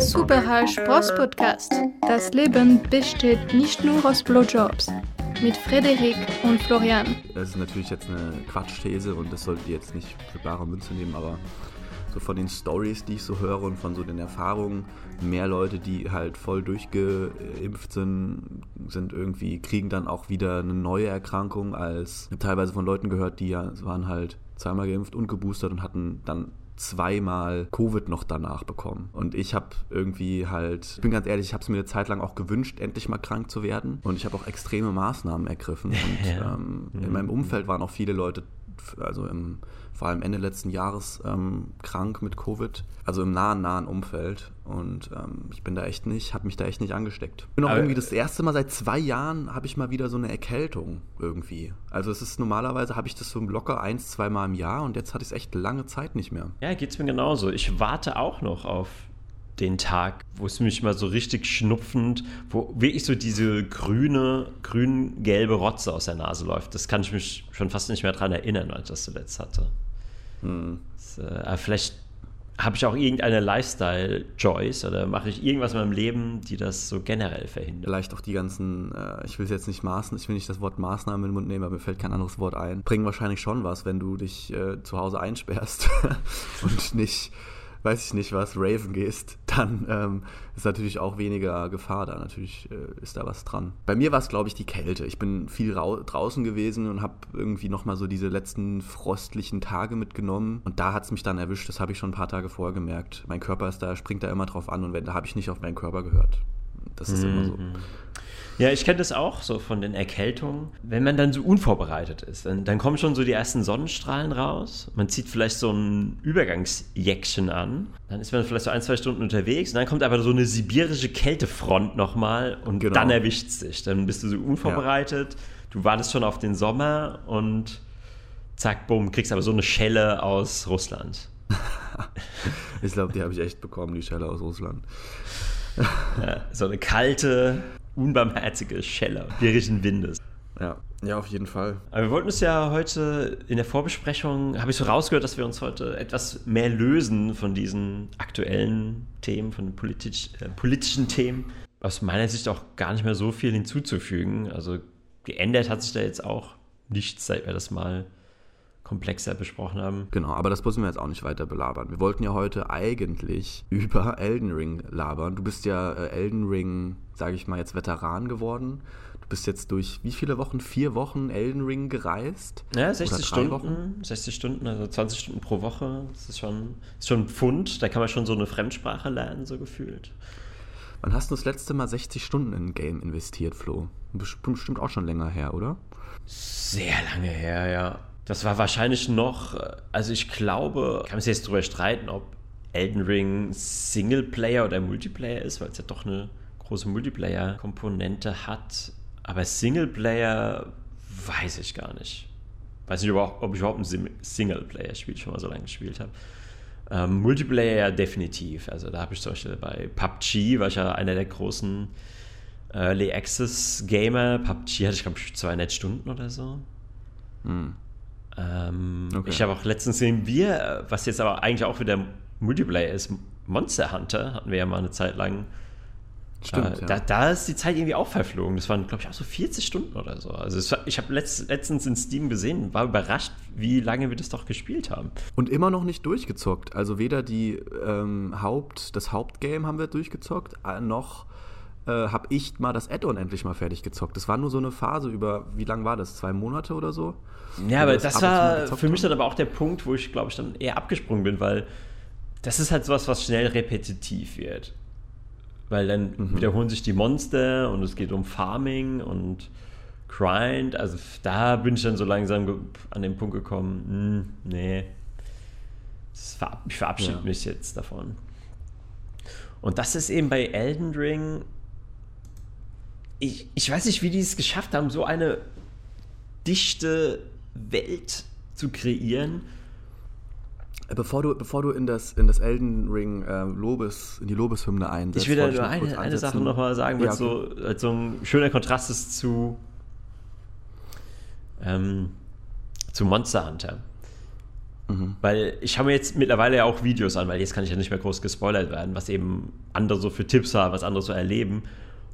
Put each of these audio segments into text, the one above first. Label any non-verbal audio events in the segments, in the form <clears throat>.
Superhall Spross-Podcast. Das Leben besteht nicht nur aus Blowjobs. Mit Frederik und Florian. Das ist natürlich jetzt eine Quatschthese und das solltet ihr jetzt nicht für bare Münze nehmen, aber so von den Stories, die ich so höre und von so den Erfahrungen, mehr Leute, die halt voll durchgeimpft sind, sind irgendwie, kriegen dann auch wieder eine neue Erkrankung als teilweise von Leuten gehört, die ja waren halt zweimal geimpft und geboostert und hatten dann zweimal Covid noch danach bekommen. Und ich habe irgendwie halt, ich bin ganz ehrlich, ich habe es mir eine Zeit lang auch gewünscht, endlich mal krank zu werden. Und ich habe auch extreme Maßnahmen ergriffen. <laughs> Und ähm, in mhm. meinem Umfeld waren auch viele Leute, also im vor allem Ende letzten Jahres ähm, krank mit Covid, also im nahen, nahen Umfeld. Und ähm, ich bin da echt nicht, habe mich da echt nicht angesteckt. Ich bin auch Aber, irgendwie das erste Mal seit zwei Jahren habe ich mal wieder so eine Erkältung irgendwie. Also es ist normalerweise habe ich das so locker eins, zweimal im Jahr und jetzt hatte ich es echt lange Zeit nicht mehr. Ja, geht es mir genauso. Ich warte auch noch auf den Tag, wo es mich mal so richtig schnupfend, wo wirklich so diese grüne, grün-gelbe Rotze aus der Nase läuft. Das kann ich mich schon fast nicht mehr daran erinnern, als ich das zuletzt hatte. Hm. Das, äh, vielleicht habe ich auch irgendeine Lifestyle-Choice oder mache ich irgendwas in meinem Leben, die das so generell verhindert? Vielleicht auch die ganzen, äh, ich will jetzt nicht Maßen, ich will nicht das Wort Maßnahmen in den Mund nehmen, aber mir fällt kein anderes Wort ein. Bringen wahrscheinlich schon was, wenn du dich äh, zu Hause einsperrst <laughs> und nicht weiß ich nicht was, Raven gehst, <laughs> dann ähm, ist natürlich auch weniger Gefahr da. Natürlich äh, ist da was dran. Bei mir war es, glaube ich, die Kälte. Ich bin viel draußen gewesen und habe irgendwie nochmal so diese letzten frostlichen Tage mitgenommen. Und da hat es mich dann erwischt. Das habe ich schon ein paar Tage vorher gemerkt. Mein Körper ist da, springt da immer drauf an und wenn, da habe ich nicht auf meinen Körper gehört. Das ist mhm. immer so. Mhm. Ja, ich kenne das auch so von den Erkältungen. Wenn man dann so unvorbereitet ist, dann, dann, kommen schon so die ersten Sonnenstrahlen raus. Man zieht vielleicht so ein Übergangsjäckchen an. Dann ist man vielleicht so ein, zwei Stunden unterwegs. Und dann kommt aber so eine sibirische Kältefront nochmal und genau. dann erwischt es dich. Dann bist du so unvorbereitet. Ja. Du wartest schon auf den Sommer und zack, bumm, kriegst aber so eine Schelle aus Russland. <laughs> ich glaube, die habe ich echt bekommen, die Schelle aus Russland. <laughs> ja, so eine kalte, unbarmherzige Schelle bärischen Windes. Ja. ja, auf jeden Fall. Aber wir wollten uns ja heute in der Vorbesprechung, habe ich so rausgehört, dass wir uns heute etwas mehr lösen von diesen aktuellen Themen, von den politisch, äh, politischen Themen. Aus meiner Sicht auch gar nicht mehr so viel hinzuzufügen. Also geändert hat sich da jetzt auch nichts, seit wir das mal komplexer besprochen haben. Genau, aber das müssen wir jetzt auch nicht weiter belabern. Wir wollten ja heute eigentlich <laughs> über Elden Ring labern. Du bist ja äh, Elden Ring, sage ich mal, jetzt Veteran geworden. Du bist jetzt durch wie viele Wochen? Vier Wochen Elden Ring gereist? Ja, 60 Stunden. Wochen? 60 Stunden, also 20 Stunden pro Woche. Das ist schon, ist schon ein Pfund. Da kann man schon so eine Fremdsprache lernen, so gefühlt. Wann hast du das letzte Mal 60 Stunden in ein Game investiert, Flo? Bestimmt auch schon länger her, oder? Sehr lange her, ja. Das war wahrscheinlich noch, also ich glaube, kann man sich jetzt darüber streiten, ob Elden Ring Singleplayer oder Multiplayer ist, weil es ja doch eine große Multiplayer-Komponente hat. Aber Singleplayer weiß ich gar nicht. Weiß nicht, ob ich überhaupt ein Singleplayer-Spiel schon mal so lange gespielt habe. Ähm, Multiplayer ja definitiv. Also da habe ich zum Beispiel bei PUBG, war ich ja einer der großen Early Access Gamer. PUBG hatte ich, glaube ich, 200 Stunden oder so. Hm. Ähm, okay. Ich habe auch letztens gesehen, wir, was jetzt aber eigentlich auch wieder Multiplayer ist, Monster Hunter hatten wir ja mal eine Zeit lang. Stimmt, äh, ja. da, da, ist die Zeit irgendwie auch verflogen. Das waren, glaube ich, auch so 40 Stunden oder so. Also war, ich habe letzt, letztens in Steam gesehen, war überrascht, wie lange wir das doch gespielt haben. Und immer noch nicht durchgezockt. Also weder die ähm, Haupt, das Hauptgame haben wir durchgezockt, äh, noch äh, habe ich mal das Add-on endlich mal fertig gezockt. Das war nur so eine Phase über, wie lange war das? Zwei Monate oder so? Ja, aber das, das war für mich dann aber auch der Punkt, wo ich, glaube ich, dann eher abgesprungen bin, weil das ist halt sowas, was schnell repetitiv wird. Weil dann mhm. wiederholen sich die Monster und es geht um Farming und Grind. Also da bin ich dann so langsam an den Punkt gekommen, hm, nee, verab ich verabschiede ja. mich jetzt davon. Und das ist eben bei Elden Ring. Ich, ich weiß nicht, wie die es geschafft haben, so eine dichte Welt zu kreieren. Bevor du, bevor du in das, in das Elden Ring äh, Lobes, in die Lobeshymne einsetzt. Ich will da nur eine, eine Sache nochmal sagen, weil ja, so, als so ein schöner Kontrast ist zu, ähm, zu Monster Hunter. Mhm. Weil ich schaue mir jetzt mittlerweile ja auch Videos an, weil jetzt kann ich ja nicht mehr groß gespoilert werden, was eben andere so für Tipps haben, was andere so erleben.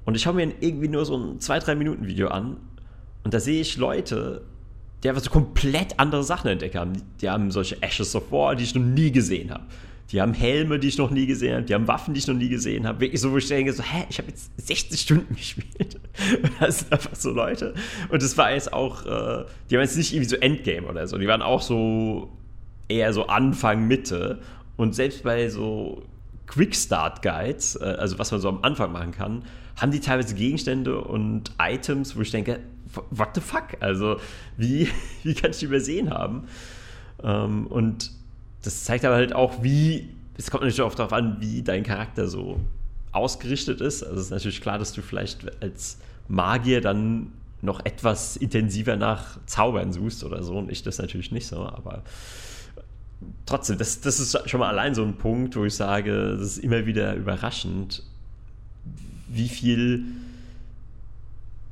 Und ich schaue mir irgendwie nur so ein 2-3-Minuten-Video an und da sehe ich Leute, die einfach so komplett andere Sachen entdeckt haben. Die haben solche Ashes of War, die ich noch nie gesehen habe. Die haben Helme, die ich noch nie gesehen habe. Die haben Waffen, die ich noch nie gesehen habe. Wirklich so, wo ich denke, so, hä, ich habe jetzt 60 Stunden <laughs> gespielt. Das sind einfach so Leute. Und das war jetzt auch, äh, die haben jetzt nicht irgendwie so Endgame oder so. Die waren auch so eher so Anfang, Mitte. Und selbst bei so Quick-Start-Guides, äh, also was man so am Anfang machen kann, haben die teilweise Gegenstände und Items, wo ich denke, what the fuck? Also, wie, <laughs> wie kann ich die übersehen haben? Ähm, und das zeigt aber halt auch, wie, es kommt natürlich auch darauf an, wie dein Charakter so ausgerichtet ist. Also, es ist natürlich klar, dass du vielleicht als Magier dann noch etwas intensiver nach Zaubern suchst oder so und ich das natürlich nicht so, aber trotzdem, das, das ist schon mal allein so ein Punkt, wo ich sage, das ist immer wieder überraschend, wie viel,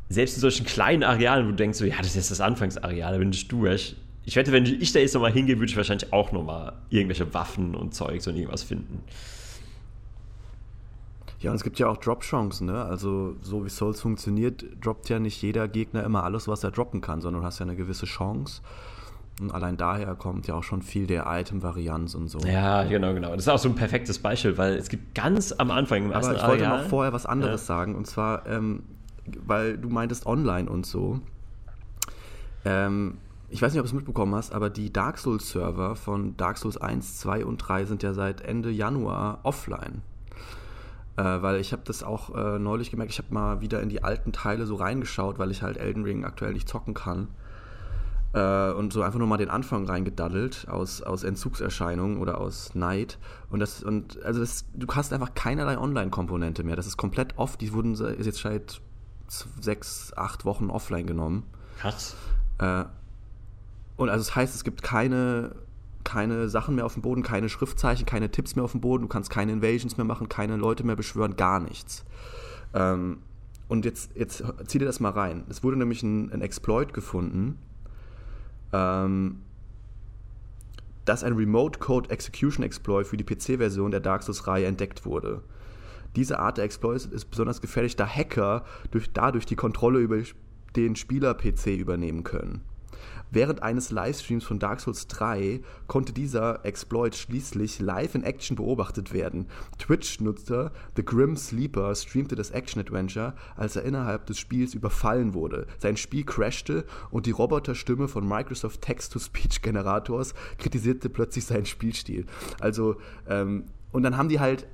selbst in solchen kleinen Arealen, wo du denkst, so, ja, das ist das Anfangsareal, da bin ich durch. Ich wette, wenn ich da jetzt nochmal hingehe, würde ich wahrscheinlich auch nochmal irgendwelche Waffen und Zeugs und irgendwas finden. Ja, und es gibt ja auch Drop-Chancen, ne? Also, so wie Souls funktioniert, droppt ja nicht jeder Gegner immer alles, was er droppen kann, sondern du hast ja eine gewisse Chance. Und allein daher kommt ja auch schon viel der Item-Varianz und so. Ja, genau, genau. Das ist auch so ein perfektes Beispiel, weil es gibt ganz am Anfang im Aber ersten ich wollte Areal, noch vorher was anderes ja. sagen. Und zwar, ähm, weil du meintest online und so. Ähm, ich weiß nicht, ob du es mitbekommen hast, aber die Dark Souls-Server von Dark Souls 1, 2 und 3 sind ja seit Ende Januar offline. Äh, weil ich habe das auch äh, neulich gemerkt, ich habe mal wieder in die alten Teile so reingeschaut, weil ich halt Elden Ring aktuell nicht zocken kann. Äh, und so einfach nur mal den Anfang reingedaddelt aus, aus Entzugserscheinungen oder aus Neid. Und das, und also das, du hast einfach keinerlei Online-Komponente mehr. Das ist komplett off. Die wurden jetzt seit sechs, acht Wochen offline genommen. Krass. Äh, und also das heißt, es gibt keine, keine Sachen mehr auf dem Boden, keine Schriftzeichen, keine Tipps mehr auf dem Boden, du kannst keine Invasions mehr machen, keine Leute mehr beschwören, gar nichts. Ähm, und jetzt, jetzt zieh dir das mal rein. Es wurde nämlich ein, ein Exploit gefunden, ähm, dass ein Remote Code Execution Exploit für die PC-Version der Dark Souls-Reihe entdeckt wurde. Diese Art der Exploit ist besonders gefährlich, da Hacker durch, dadurch die Kontrolle über den Spieler-PC übernehmen können. Während eines Livestreams von Dark Souls 3 konnte dieser Exploit schließlich live in Action beobachtet werden. Twitch-Nutzer The Grim Sleeper streamte das Action-Adventure, als er innerhalb des Spiels überfallen wurde. Sein Spiel crashte und die Roboterstimme von Microsoft Text-to-Speech-Generators kritisierte plötzlich seinen Spielstil. Also, ähm, und dann haben die halt,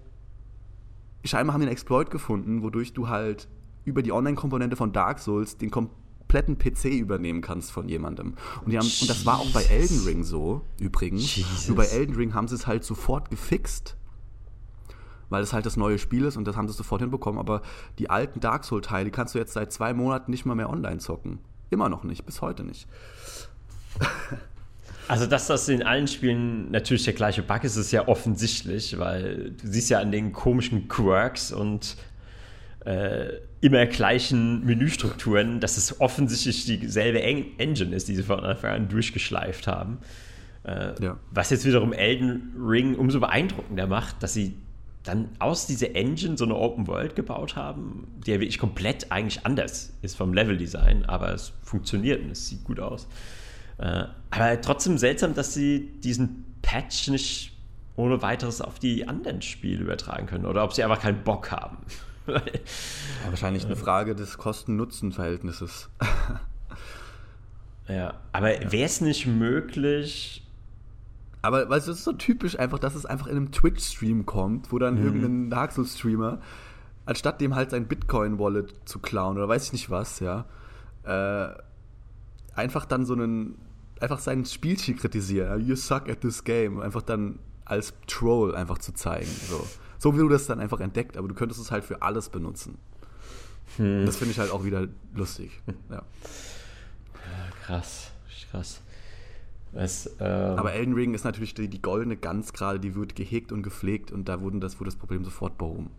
scheinbar haben die einen Exploit gefunden, wodurch du halt über die Online-Komponente von Dark Souls den kompletten kompletten PC übernehmen kannst von jemandem. Und, die haben, und das war auch bei Elden Ring so, übrigens. Jesus. Nur bei Elden Ring haben sie es halt sofort gefixt, weil es halt das neue Spiel ist und das haben sie sofort hinbekommen. Aber die alten Dark Souls-Teile kannst du jetzt seit zwei Monaten nicht mal mehr online zocken. Immer noch nicht, bis heute nicht. Also, dass das in allen Spielen natürlich der gleiche Bug ist, ist ja offensichtlich, weil du siehst ja an den komischen Quirks und äh, immer gleichen Menüstrukturen, dass es offensichtlich dieselbe Engine ist, die sie von Anfang an durchgeschleift haben. Äh, ja. Was jetzt wiederum Elden Ring umso beeindruckender macht, dass sie dann aus dieser Engine so eine Open World gebaut haben, die ja wirklich komplett eigentlich anders ist vom Leveldesign, aber es funktioniert und es sieht gut aus. Äh, aber trotzdem seltsam, dass sie diesen Patch nicht ohne weiteres auf die anderen Spiele übertragen können oder ob sie einfach keinen Bock haben. Ja, <laughs> wahrscheinlich eine Frage des Kosten-Nutzen-Verhältnisses. <laughs> ja, aber wäre es nicht möglich. Aber weißt du, es ist so typisch einfach, dass es einfach in einem Twitch-Stream kommt, wo dann mhm. irgendein Dark Souls-Streamer, anstatt dem halt sein Bitcoin-Wallet zu klauen oder weiß ich nicht was, ja, äh, einfach dann so einen, einfach sein Spielchen kritisieren. You suck at this game. Einfach dann als Troll einfach zu zeigen. So so wie du das dann einfach entdeckt, aber du könntest es halt für alles benutzen. Hm. Das finde ich halt auch wieder lustig. Ja. ja krass, krass. Es, ähm aber Elden Ring ist natürlich die, die goldene Gans gerade, die wird gehegt und gepflegt und da wurden das, wurde das Problem sofort behoben.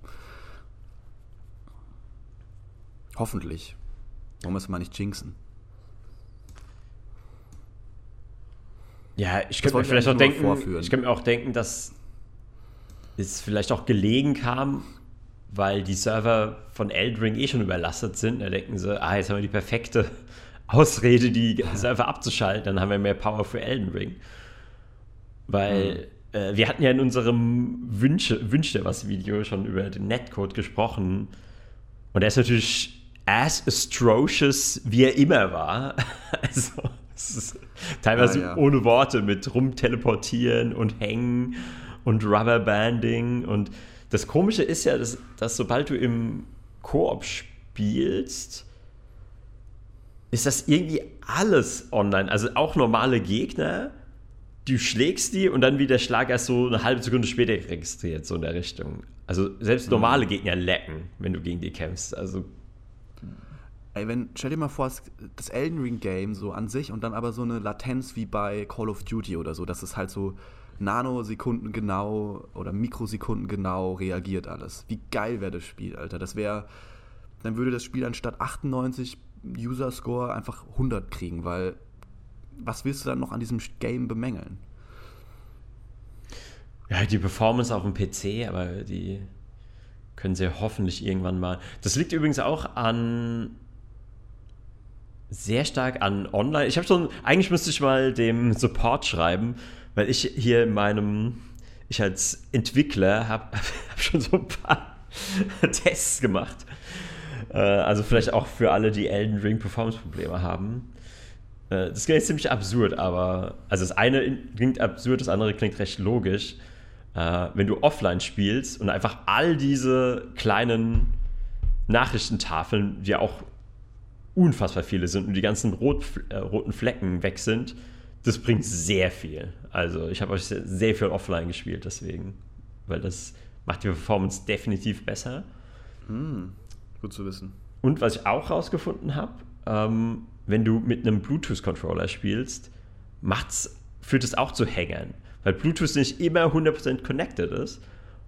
Hoffentlich. Warum müssen wir nicht jinxen? Ja, ich könnte mir vielleicht auch denken, ich könnte mir auch denken, dass es vielleicht auch gelegen kam, weil die Server von Eldring eh schon überlastet sind. Da denken sie, ah, jetzt haben wir die perfekte <laughs> Ausrede, die Server abzuschalten, dann haben wir mehr Power für Elden Ring. Weil mhm. äh, wir hatten ja in unserem Wünsche, Wünsche was Video schon über den Netcode gesprochen. Und er ist natürlich as atrocious, wie er immer war. <laughs> also, es ist teilweise ah, ja. ohne Worte mit rumteleportieren und hängen und Rubberbanding. Und das Komische ist ja, dass, dass sobald du im Koop spielst, ist das irgendwie alles online. Also auch normale Gegner, du schlägst die und dann wie der Schlag erst so eine halbe Sekunde später registriert, so in der Richtung. Also selbst mhm. normale Gegner lecken, wenn du gegen die kämpfst. Also Ey, wenn, stell dir mal vor, das Elden Ring Game so an sich und dann aber so eine Latenz wie bei Call of Duty oder so, dass es halt so Nanosekunden genau oder Mikrosekunden genau reagiert alles. Wie geil wäre das Spiel, Alter. Das wäre, dann würde das Spiel anstatt 98 User Score einfach 100 kriegen, weil was willst du dann noch an diesem Game bemängeln? Ja, die Performance auf dem PC, aber die können sie hoffentlich irgendwann mal. Das liegt übrigens auch an sehr stark an Online. Ich habe schon, eigentlich müsste ich mal dem Support schreiben, weil ich hier in meinem, ich als Entwickler habe <laughs> hab schon so ein paar <laughs> Tests gemacht. Äh, also vielleicht auch für alle, die Elden Ring Performance Probleme haben. Äh, das klingt ziemlich absurd, aber also das eine klingt absurd, das andere klingt recht logisch. Äh, wenn du offline spielst und einfach all diese kleinen Nachrichtentafeln, die auch unfassbar viele sind und die ganzen rot, äh, roten Flecken weg sind, das bringt sehr viel. Also ich habe euch sehr, sehr, viel offline gespielt, deswegen, weil das macht die Performance definitiv besser. Hm, gut zu wissen. Und was ich auch rausgefunden habe, ähm, wenn du mit einem Bluetooth-Controller spielst, macht's, führt es auch zu Hängern, weil Bluetooth nicht immer 100% connected ist.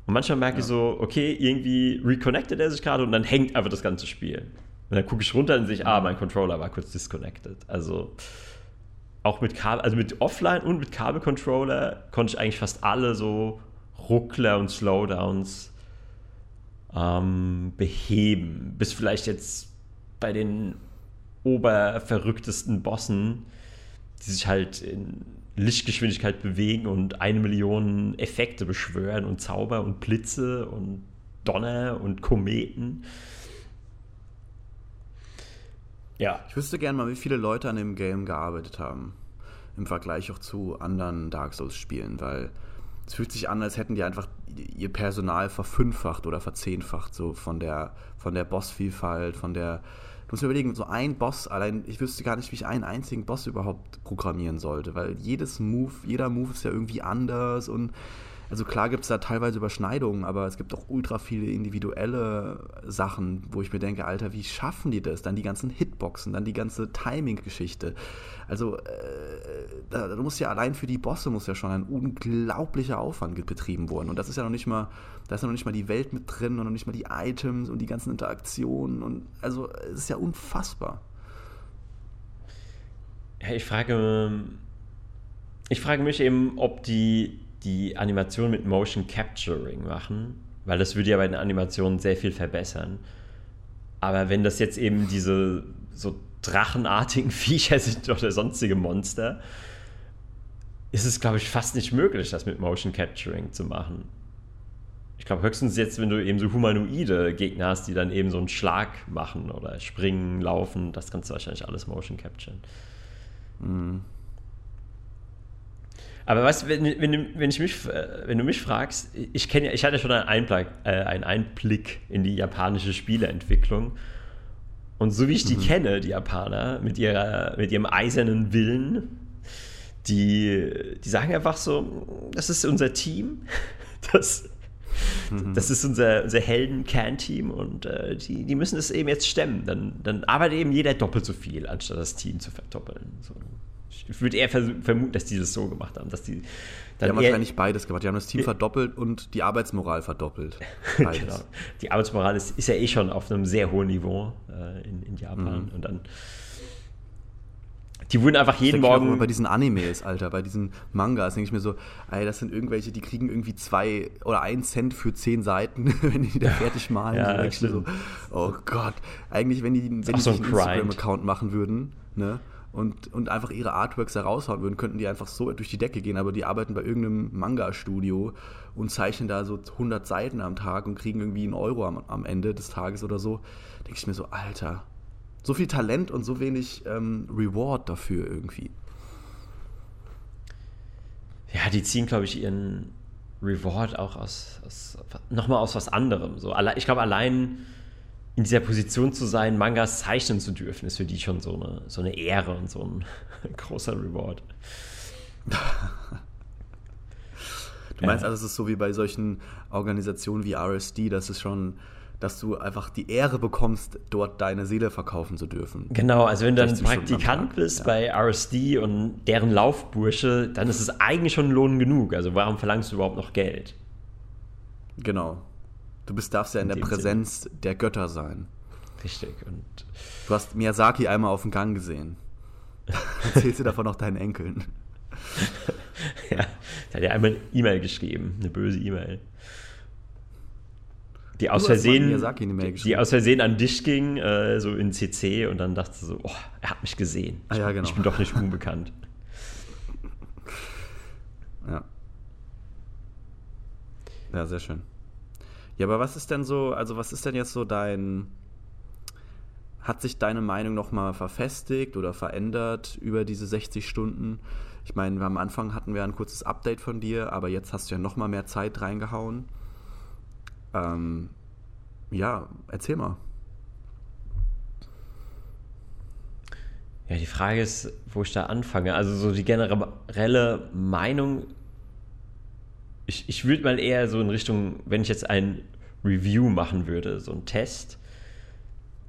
Und manchmal merke ja. ich so, okay, irgendwie reconnected er sich gerade und dann hängt einfach das ganze Spiel. Und dann gucke ich runter und sehe, ah, mein Controller war kurz disconnected. Also auch mit Kabel, also mit Offline und mit Kabelcontroller konnte ich eigentlich fast alle so Ruckler und Slowdowns ähm, beheben. Bis vielleicht jetzt bei den oberverrücktesten Bossen, die sich halt in Lichtgeschwindigkeit bewegen und eine Million Effekte beschwören und Zauber und Blitze und Donner und Kometen. Ja. Ich wüsste gerne mal, wie viele Leute an dem Game gearbeitet haben. Im Vergleich auch zu anderen Dark Souls-Spielen, weil es fühlt sich an, als hätten die einfach ihr Personal verfünffacht oder verzehnfacht, so von der, von der Bossvielfalt, von der. Du musst mir überlegen, so ein Boss, allein, ich wüsste gar nicht, wie ich einen einzigen Boss überhaupt programmieren sollte, weil jedes Move, jeder Move ist ja irgendwie anders und also klar gibt es da teilweise Überschneidungen, aber es gibt auch ultra viele individuelle Sachen, wo ich mir denke, Alter, wie schaffen die das? Dann die ganzen Hitboxen, dann die ganze Timing-Geschichte. Also äh, da, muss ja allein für die Bosse muss ja schon ein unglaublicher Aufwand betrieben worden. Und das ist ja noch nicht mal, da ist ja noch nicht mal die Welt mit drin und noch nicht mal die Items und die ganzen Interaktionen. Und also es ist ja unfassbar. Ich frage, ich frage mich eben, ob die die Animation mit Motion Capturing machen, weil das würde ja bei den Animationen sehr viel verbessern. Aber wenn das jetzt eben diese so drachenartigen <laughs> Viecher sind oder sonstige Monster, ist es, glaube ich, fast nicht möglich, das mit Motion Capturing zu machen. Ich glaube, höchstens jetzt, wenn du eben so humanoide Gegner hast, die dann eben so einen Schlag machen oder springen, laufen, das kannst du wahrscheinlich alles Motion Capturen. Mhm. Aber weißt du, wenn, wenn, wenn, ich mich, äh, wenn du mich fragst, ich kenne ja, ich hatte schon einen Einblick, äh, einen Einblick in die japanische Spieleentwicklung. Und so wie ich die mhm. kenne, die Japaner, mit, ihrer, mit ihrem eisernen Willen, die, die sagen einfach so, das ist unser Team, <laughs> das, mhm. das ist unser, unser Helden-Can-Team und äh, die, die müssen es eben jetzt stemmen. Dann, dann arbeitet eben jeder doppelt so viel, anstatt das Team zu verdoppeln. So. Ich würde eher vermuten, dass die das so gemacht haben. Dass die, die haben wahrscheinlich beides gemacht. Die haben das Team verdoppelt und die Arbeitsmoral verdoppelt. <laughs> genau. Die Arbeitsmoral ist, ist, ja eh schon auf einem sehr hohen Niveau äh, in, in, Japan. Mhm. Und dann Die wurden einfach jeden Morgen. bei diesen Animes, Alter, bei diesen Mangas, denke ich mir so, ey, das sind irgendwelche, die kriegen irgendwie zwei oder ein Cent für zehn Seiten, <laughs> wenn die da fertig malen. Ja, so, oh Gott. Eigentlich, wenn die, wenn die so einen. Instagram-Account machen würden, ne? Und, und einfach ihre Artworks da raushauen würden, könnten die einfach so durch die Decke gehen, aber die arbeiten bei irgendeinem Manga-Studio und zeichnen da so 100 Seiten am Tag und kriegen irgendwie einen Euro am, am Ende des Tages oder so. Denke ich mir so, Alter, so viel Talent und so wenig ähm, Reward dafür irgendwie. Ja, die ziehen, glaube ich, ihren Reward auch aus, aus nochmal aus was anderem. So, ich glaube, allein in dieser Position zu sein, Mangas zeichnen zu dürfen, ist für die schon so eine, so eine Ehre und so ein <laughs> großer Reward. Du meinst also, es ist so wie bei solchen Organisationen wie RSD, dass es schon, dass du einfach die Ehre bekommst, dort deine Seele verkaufen zu dürfen. Genau, also wenn du dann 60 Stunden am Praktikant bist ja. bei RSD und deren Laufbursche, dann ist es eigentlich schon Lohn genug. Also warum verlangst du überhaupt noch Geld? Genau. Du bist, darfst ja in, In der Präsenz der Götter sein. Richtig. Und Du hast Miyazaki einmal auf dem Gang gesehen. <laughs> Erzählst du davon auch deinen Enkeln. <laughs> ja, da hat er einmal eine E-Mail geschrieben, eine böse E-Mail. Die aus Versehen, die geschrieben. aus Versehen an dich ging, äh, so in CC und dann dachte so, oh, er hat mich gesehen. Ah, ja, ich, genau. ich bin doch nicht unbekannt. Ja. Ja, sehr schön. Ja, aber was ist denn so, also was ist denn jetzt so dein, hat sich deine Meinung nochmal verfestigt oder verändert über diese 60 Stunden? Ich meine, am Anfang hatten wir ein kurzes Update von dir, aber jetzt hast du ja nochmal mehr Zeit reingehauen. Ähm, ja, erzähl mal. Ja, die Frage ist, wo ich da anfange. Also so die generelle Meinung, ich, ich würde mal eher so in Richtung, wenn ich jetzt ein Review machen würde, so ein Test,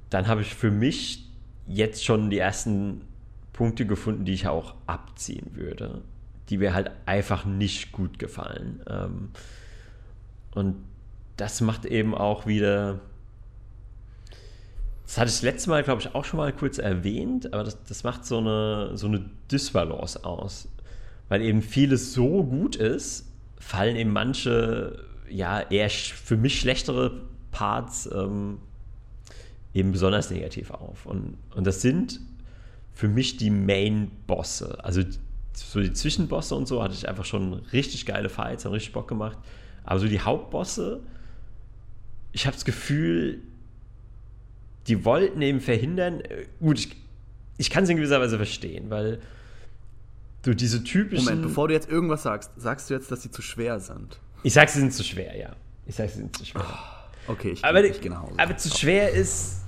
dann habe ich für mich jetzt schon die ersten Punkte gefunden, die ich auch abziehen würde, die mir halt einfach nicht gut gefallen. Ähm, und das macht eben auch wieder das hatte ich das letzte Mal, glaube ich, auch schon mal kurz erwähnt, aber das, das macht so eine, so eine Dysbalance aus. Weil eben vieles so gut ist, fallen eben manche, ja, eher für mich schlechtere Parts ähm, eben besonders negativ auf. Und, und das sind für mich die Main-Bosse. Also so die Zwischenbosse und so hatte ich einfach schon richtig geile Fights, haben richtig Bock gemacht. Aber so die Hauptbosse, ich habe das Gefühl, die wollten eben verhindern, äh, gut, ich, ich kann es in gewisser Weise verstehen, weil du diese typischen. Moment, bevor du jetzt irgendwas sagst, sagst du jetzt, dass sie zu schwer sind? ich sag, sie sind zu schwer, ja. Ich sag, sie sind zu schwer. Okay, ich, aber, ich gehe nach Hause. aber zu schwer ist.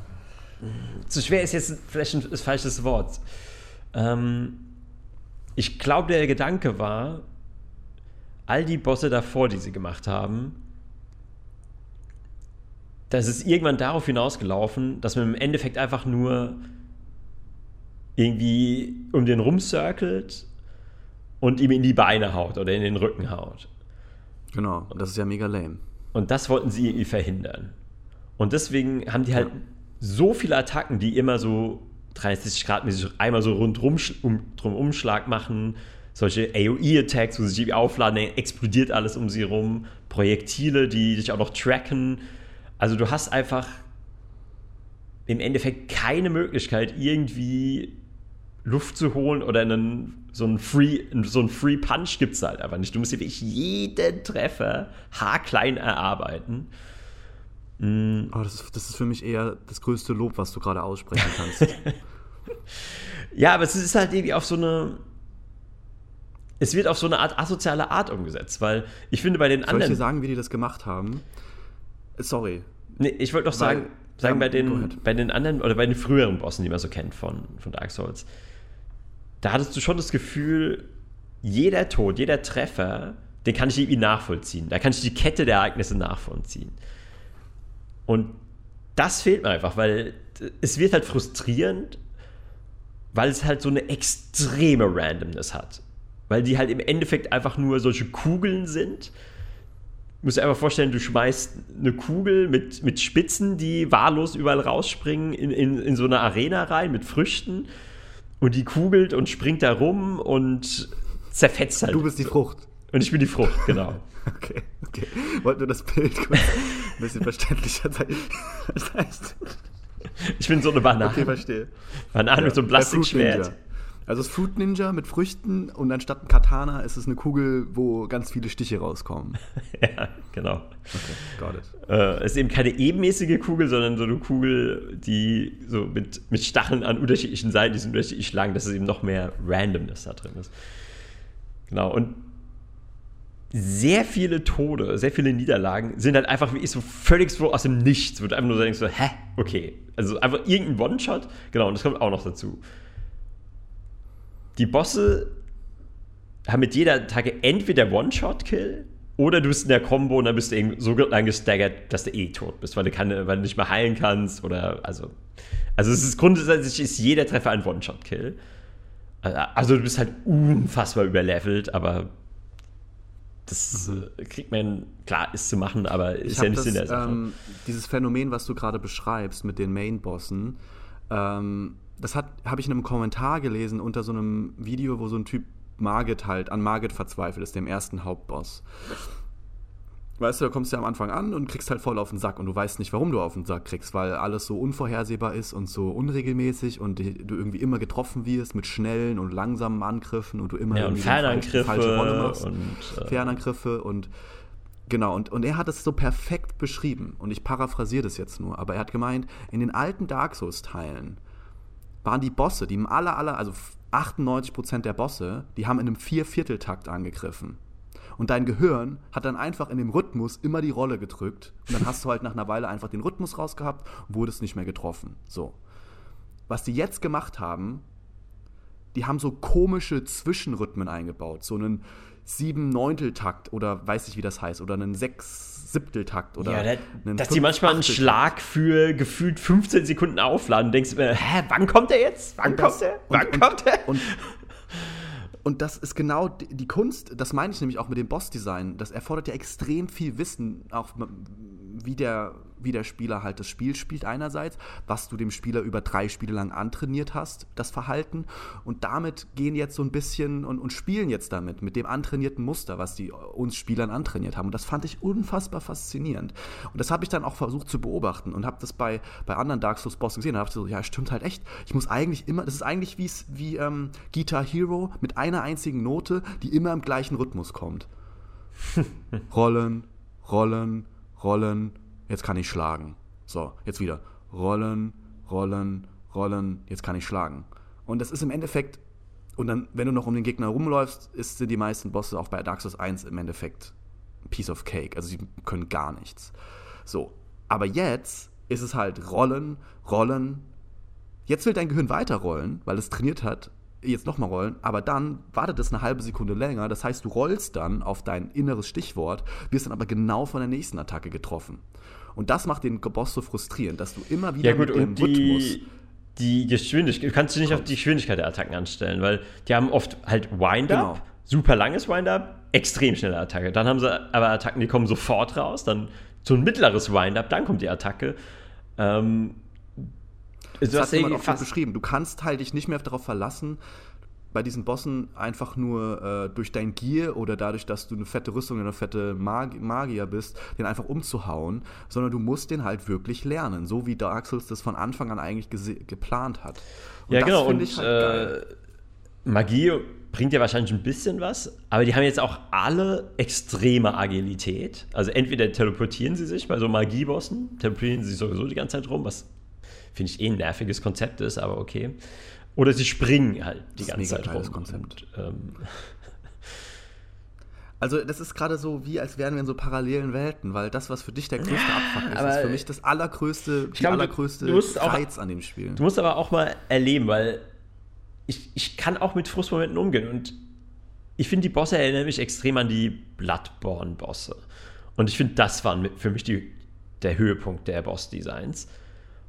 Zu schwer ist jetzt vielleicht ein falsches Wort. Ähm, ich glaube, der Gedanke war, all die Bosse davor, die sie gemacht haben, das ist irgendwann darauf hinausgelaufen, dass man im Endeffekt einfach nur irgendwie um den rumcirkelt und ihm in die Beine haut oder in den Rücken haut. Genau, und das ist ja mega lame. Und das wollten sie irgendwie verhindern. Und deswegen haben die halt Ja. so viele Attacken, die immer so 360 Grad mäßig einmal so rundrum um, drum Umschlag machen. Solche AOE-Attacks, wo sie sich irgendwie aufladen, dann explodiert alles um sie rum. Projektile, die dich auch noch tracken. Also du hast einfach im Endeffekt keine Möglichkeit, irgendwie Luft zu holen oder einen, so einen Free, so einen Free Punch gibt es halt einfach nicht. Du musst dir wirklich jeden Treffer haarklein erarbeiten. Aber das ist, das ist für mich eher das größte Lob, was du gerade aussprechen kannst. <laughs> Ja, aber es ist halt irgendwie auf so eine. Es wird auf so eine Art asoziale Art umgesetzt, weil ich finde bei den Soll ich dir anderen. sagen, wie die das gemacht haben? Sorry. Nee, ich wollte doch sagen, Weil- sagen ja, bei, den, bei den anderen oder bei den früheren Bossen, die man so kennt von, von Dark Souls, da hattest du schon das Gefühl, jeder Tod, jeder Treffer, den kann ich irgendwie nachvollziehen. Da kann ich die Kette der Ereignisse nachvollziehen. Und das fehlt mir einfach, weil es wird halt frustrierend, weil es halt so eine extreme Randomness hat. Weil die halt im Endeffekt einfach nur solche Kugeln sind. Du musst dir einfach vorstellen, du schmeißt eine Kugel mit, mit Spitzen, die wahllos überall rausspringen, in, in, in so eine Arena rein mit Früchten. Und die kugelt und springt da rum und zerfetzt halt. Du bist die Frucht. Und ich bin die Frucht, genau. <laughs> okay, okay. Wollte nur das Bild kurz ein bisschen verständlicher sein. Das heißt. Ich bin so eine Banane. Okay, verstehe. Banane ja, mit so einem Plastikschwert. Also das Fruit Ninja mit Früchten und anstatt ein Katana ist es eine Kugel, wo ganz viele Stiche rauskommen. <laughs> ja, genau. Okay, got it. Äh, es ist eben keine ebenmäßige Kugel, sondern so eine Kugel, die so mit, mit Stacheln an unterschiedlichen Seiten, die sind unterschiedlich lang, dass es eben noch mehr Randomness da drin ist. Genau, und sehr viele Tode, sehr viele Niederlagen sind halt einfach wie ich so völlig so aus dem Nichts, wo du einfach nur denkst so, hä, okay. Also einfach irgendein One-Shot, genau, und das kommt auch noch dazu die Bosse haben mit jeder Attacke entweder One-Shot-Kill oder du bist in der Combo und dann bist du so lange gestaggert, dass du eh tot bist, weil du, kann, weil du nicht mehr heilen kannst oder also. Also es ist grundsätzlich ist jeder Treffer ein One-Shot-Kill. Also du bist halt unfassbar überlevelt, aber das mhm. kriegt man, klar, ist zu machen, aber ist ja nicht das, in der Sache. Ähm, dieses Phänomen, was du gerade beschreibst mit den Main-Bossen, ähm, das habe ich in einem Kommentar gelesen unter so einem Video, wo so ein Typ Margit halt an Margit verzweifelt ist, dem ersten Hauptboss. Weißt du, da kommst du ja am Anfang an und kriegst halt voll auf den Sack und du weißt nicht, warum du auf den Sack kriegst, weil alles so unvorhersehbar ist und so unregelmäßig und du irgendwie immer getroffen wirst mit schnellen und langsamen Angriffen und du immer ja, irgendwie Fernangriffe falsche Rolle machst. Und, äh Fernangriffe und Genau, und, und er hat es so perfekt beschrieben. Und ich paraphrasiere das jetzt nur, aber er hat gemeint, in den alten Dark Souls-Teilen waren die Bosse, die im aller, aller, also 98% der Bosse, die haben in einem Viervierteltakt angegriffen. Und dein Gehirn hat dann einfach in dem Rhythmus immer die Rolle gedrückt. Und dann hast du halt nach einer Weile einfach den Rhythmus rausgehabt und wurdest nicht mehr getroffen. So. Was die jetzt gemacht haben, die haben so komische Zwischenrhythmen eingebaut. So einen sieben Neunteltakt oder weiß ich, wie das heißt, oder einen sechs Siebteltakt oder. Ja, da, dass die manchmal einen Schlag für gefühlt 15 Sekunden aufladen. Denkst du, hä, wann kommt er jetzt? Wann das, kommt er? Wann und, kommt er? Und, und das ist genau die Kunst, das meine ich nämlich auch mit dem Boss-Design. Das erfordert ja extrem viel Wissen, auch wie der, wie der Spieler halt das Spiel spielt einerseits, was du dem Spieler über drei Spiele lang antrainiert hast, das Verhalten. Und damit gehen jetzt so ein bisschen und, und spielen jetzt damit, mit dem antrainierten Muster, was die uns Spielern antrainiert haben. Und das fand ich unfassbar faszinierend. Und das habe ich dann auch versucht zu beobachten und habe das bei, bei anderen Dark Souls Bossen gesehen. Da habe ich so, ja, stimmt halt echt. Ich muss eigentlich immer, das ist eigentlich wie ähm, Guitar Hero mit einer einzigen Note, die immer im gleichen Rhythmus kommt. <laughs> rollen, rollen, rollen, jetzt kann ich schlagen. So, jetzt wieder. Rollen, rollen, rollen, jetzt kann ich schlagen. Und das ist im Endeffekt, und dann, wenn du noch um den Gegner rumläufst, ist, sind die meisten Bosse auch bei Dark Souls 1 im Endeffekt Piece of Cake. Also sie können gar nichts. So, aber jetzt ist es halt rollen, rollen. Jetzt will dein Gehirn weiterrollen, weil es trainiert hat, jetzt nochmal rollen, aber dann wartet es eine halbe Sekunde länger. Das heißt, du rollst dann auf dein inneres Stichwort, wirst dann aber genau von der nächsten Attacke getroffen. Und das macht den Boss so frustrierend, dass du immer wieder ja, gut, mit dem die, Rhythmus die Geschwindigkeit, du kannst dich nicht auf die Geschwindigkeit der Attacken anstellen, weil die haben oft halt Wind-Up, genau. super langes Wind-Up, extrem schnelle Attacke. Dann haben sie aber Attacken, die kommen sofort raus, dann so ein mittleres Wind-Up, dann kommt die Attacke. Ähm, das hast du auch fast beschrieben. Du kannst halt dich nicht mehr darauf verlassen, bei diesen Bossen einfach nur äh, durch dein Gear oder dadurch, dass du eine fette Rüstung oder eine fette Mag Magier bist, den einfach umzuhauen, sondern du musst den halt wirklich lernen, so wie Dark Souls das von Anfang an eigentlich geplant hat. Und ja, genau. Und halt äh, Magie bringt ja wahrscheinlich ein bisschen was, aber die haben jetzt auch alle extreme Agilität. Also entweder teleportieren sie sich bei so Magiebossen, teleportieren sie sich sowieso die ganze Zeit rum, was finde ich eh ein nerviges Konzept ist, aber okay. Oder sie springen halt die das ganze Zeit rum. Konzept. Und, ähm, <laughs> also das ist gerade so, wie als wären wir in so parallelen Welten, weil das, was für dich der größte Abfuck ist, ist für mich das allergrößte, die glaub, allergrößte Reiz auch, an dem Spiel. Du musst aber auch mal erleben, weil ich, ich kann auch mit Frustmomenten umgehen und ich finde, die Bosse erinnern mich extrem an die Bloodborne-Bosse. Und ich finde, das war für mich die, der Höhepunkt der Boss-Designs.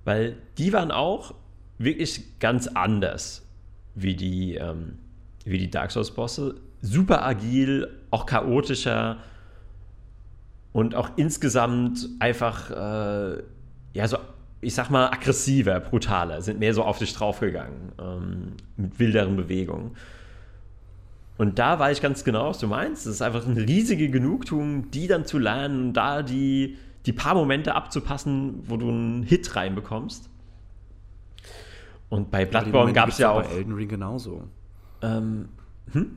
Weil die waren auch wirklich ganz anders wie die, ähm, wie die Dark Souls-Bosse. Super agil, auch chaotischer und auch insgesamt einfach, äh, ja, so ich sag mal, aggressiver, brutaler, sind mehr so auf dich draufgegangen, ähm, mit wilderen Bewegungen. Und da weiß ich ganz genau, was du meinst. Es ist einfach eine riesige Genugtuung, die dann zu lernen, da die, die paar Momente abzupassen, wo du einen Hit reinbekommst. Und bei Bloodborne gab es ja auch. Bei Elden Ring genauso. Ähm, hm?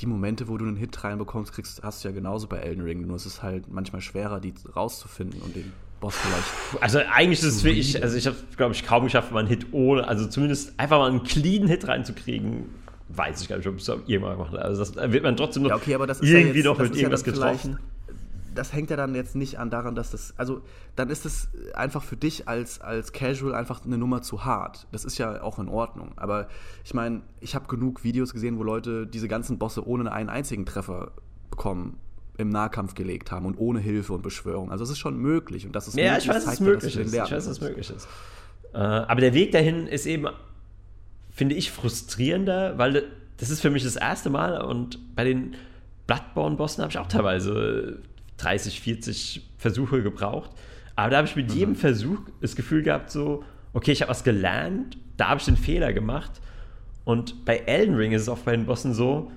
Die Momente, wo du einen Hit reinbekommst, kriegst, hast du ja genauso bei Elden Ring. Nur es ist halt manchmal schwerer, die rauszufinden und den Boss vielleicht. Also eigentlich ist es für ich, also ich habe, glaube ich, kaum geschafft, mal einen Hit ohne, also zumindest einfach mal einen clean Hit reinzukriegen. Weiß ich gar nicht, ob es irgendwann hat. Also das wird man trotzdem noch ja, okay, irgendwie ja jetzt, noch mit irgendwas getroffen das hängt ja dann jetzt nicht an daran, dass das, also dann ist es einfach für dich als, als Casual einfach eine Nummer zu hart. Das ist ja auch in Ordnung. Aber ich meine, ich habe genug Videos gesehen, wo Leute diese ganzen Bosse ohne einen einzigen Treffer bekommen im Nahkampf gelegt haben und ohne Hilfe und Beschwörung. Also es ist schon möglich und das ist ja, möglich. Ich weiß, dass es möglich ist. Ich weiß, dass es möglich ist. Äh, aber der Weg dahin ist eben, finde ich, frustrierender, weil das ist für mich das erste Mal und bei den Bloodborne-Bossen habe ich auch teilweise 30, 40 Versuche gebraucht. Aber da habe ich mit mhm. jedem Versuch das Gefühl gehabt, so, okay, ich habe was gelernt, da habe ich den Fehler gemacht. Und bei Elden Ring ist es oft bei den Bossen so,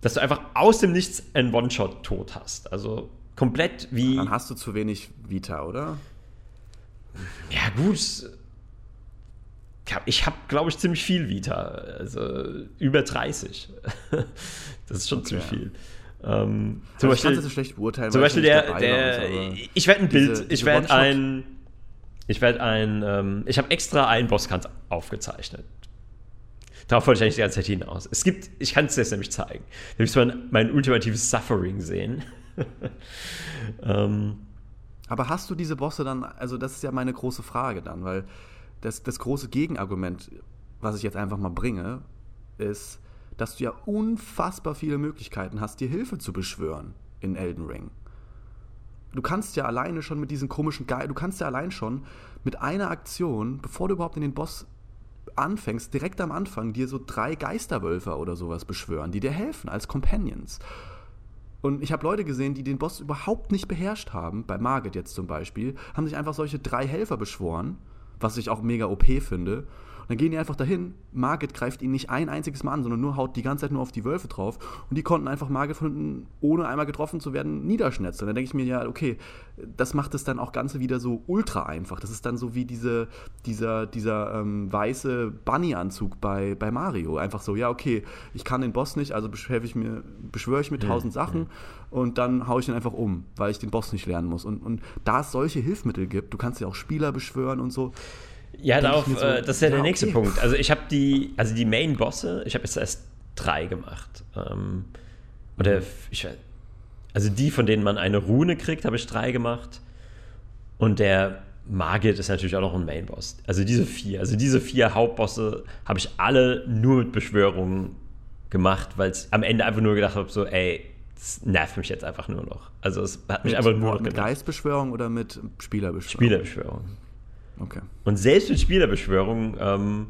dass du einfach aus dem Nichts einen One-Shot tot hast. Also komplett wie. Dann hast du zu wenig Vita, oder? Ja, gut. Ich habe, glaube ich, ziemlich viel Vita. Also über 30. <laughs> das ist schon okay. ziemlich viel. Ähm, zum also Beispiel, so schlecht beurteilen. Zum Beispiel der, der uns, ich werde ein Bild, diese, ich werde ein, ich werde ein, ähm, ich habe extra einen Bosskampf aufgezeichnet. Darauf wollte ich eigentlich die ganze Zeit hinaus. Es gibt, ich kann es jetzt nämlich zeigen. Da müsste man mein ultimatives Suffering sehen. <laughs> ähm, Aber hast du diese Bosse dann, also das ist ja meine große Frage dann, weil das, das große Gegenargument, was ich jetzt einfach mal bringe, ist, dass du ja unfassbar viele Möglichkeiten hast, dir Hilfe zu beschwören in Elden Ring. Du kannst ja alleine schon mit diesen komischen Ge du kannst ja allein schon mit einer Aktion, bevor du überhaupt in den Boss anfängst, direkt am Anfang dir so drei Geisterwölfer oder sowas beschwören, die dir helfen als Companions. Und ich habe Leute gesehen, die den Boss überhaupt nicht beherrscht haben, bei Margit jetzt zum Beispiel, haben sich einfach solche drei Helfer beschworen, was ich auch mega OP finde, dann gehen die einfach dahin. Margit greift ihn nicht ein einziges Mal an, sondern nur haut die ganze Zeit nur auf die Wölfe drauf. Und die konnten einfach Margit von hinten, ohne einmal getroffen zu werden, niederschnetzen. Dann denke ich mir, ja, okay, das macht es dann auch Ganze wieder so ultra einfach. Das ist dann so wie diese, dieser, dieser ähm, weiße Bunny-Anzug bei, bei Mario. Einfach so, ja, okay, ich kann den Boss nicht, also beschwöre ich mir, beschwöre ich mir tausend ja, Sachen ja. und dann haue ich ihn einfach um, weil ich den Boss nicht lernen muss. Und, und da es solche Hilfsmittel gibt, du kannst ja auch Spieler beschwören und so, ja, darauf, so, äh, das ist ja, ja der nächste okay. Punkt. Also ich habe die, also die Main-Bosse, ich habe jetzt erst drei gemacht. Ähm, oder mhm. ich also die, von denen man eine Rune kriegt, habe ich drei gemacht. Und der Margit ist natürlich auch noch ein Main-Boss. Also diese vier, also diese vier Hauptbosse habe ich alle nur mit Beschwörungen gemacht, weil es am Ende einfach nur gedacht habe, so, ey, das nervt mich jetzt einfach nur noch. Also es hat mich mit, einfach nur Mit Geistbeschwörung oder mit Spielerbeschwörung? Spielerbeschwörung. Okay. Und selbst mit Spielerbeschwörung, ähm,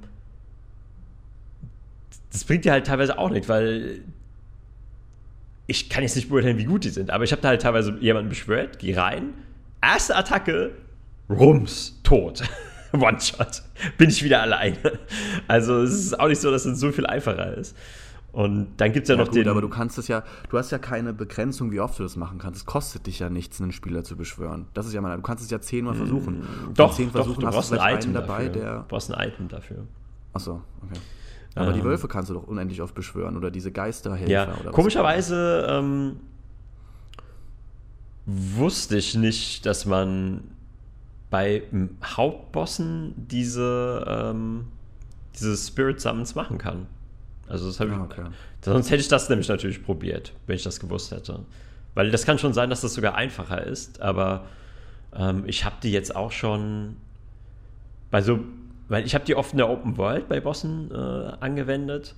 das bringt dir halt teilweise auch nichts, weil ich kann jetzt nicht beurteilen, wie gut die sind, aber ich habe da halt teilweise jemanden beschwört, geh rein, erste Attacke, rums, tot. <laughs> One-Shot. Bin ich wieder alleine. Also es ist auch nicht so, dass es so viel einfacher ist. Und dann gibt es ja, ja, noch gut, den. Aber du kannst es ja, du hast ja keine Begrenzung, wie oft du das machen kannst. Es kostet dich ja nichts, einen Spieler zu beschwören. Das ist ja mal, du kannst es ja zehnmal hm, versuchen. Doch, zehn doch, Versuchen du brauchst ein Item dabei, dafür. der. Du brauchst ein Item dafür. Achso, okay. Aber ähm, die Wölfe kannst du doch unendlich oft beschwören oder diese Geisterhelfer ja. oder Komischerweise ähm, wusste ich nicht, dass man bei Hauptbossen diese, ähm, diese Spirit Summons machen kann. Also das habe ich. Ah, okay. Sonst hätte ich das nämlich natürlich probiert, wenn ich das gewusst hätte. Weil das kann schon sein, dass das sogar einfacher ist, aber ähm, ich habe die jetzt auch schon bei so, weil ich habe die oft in der Open World bei Bossen äh, angewendet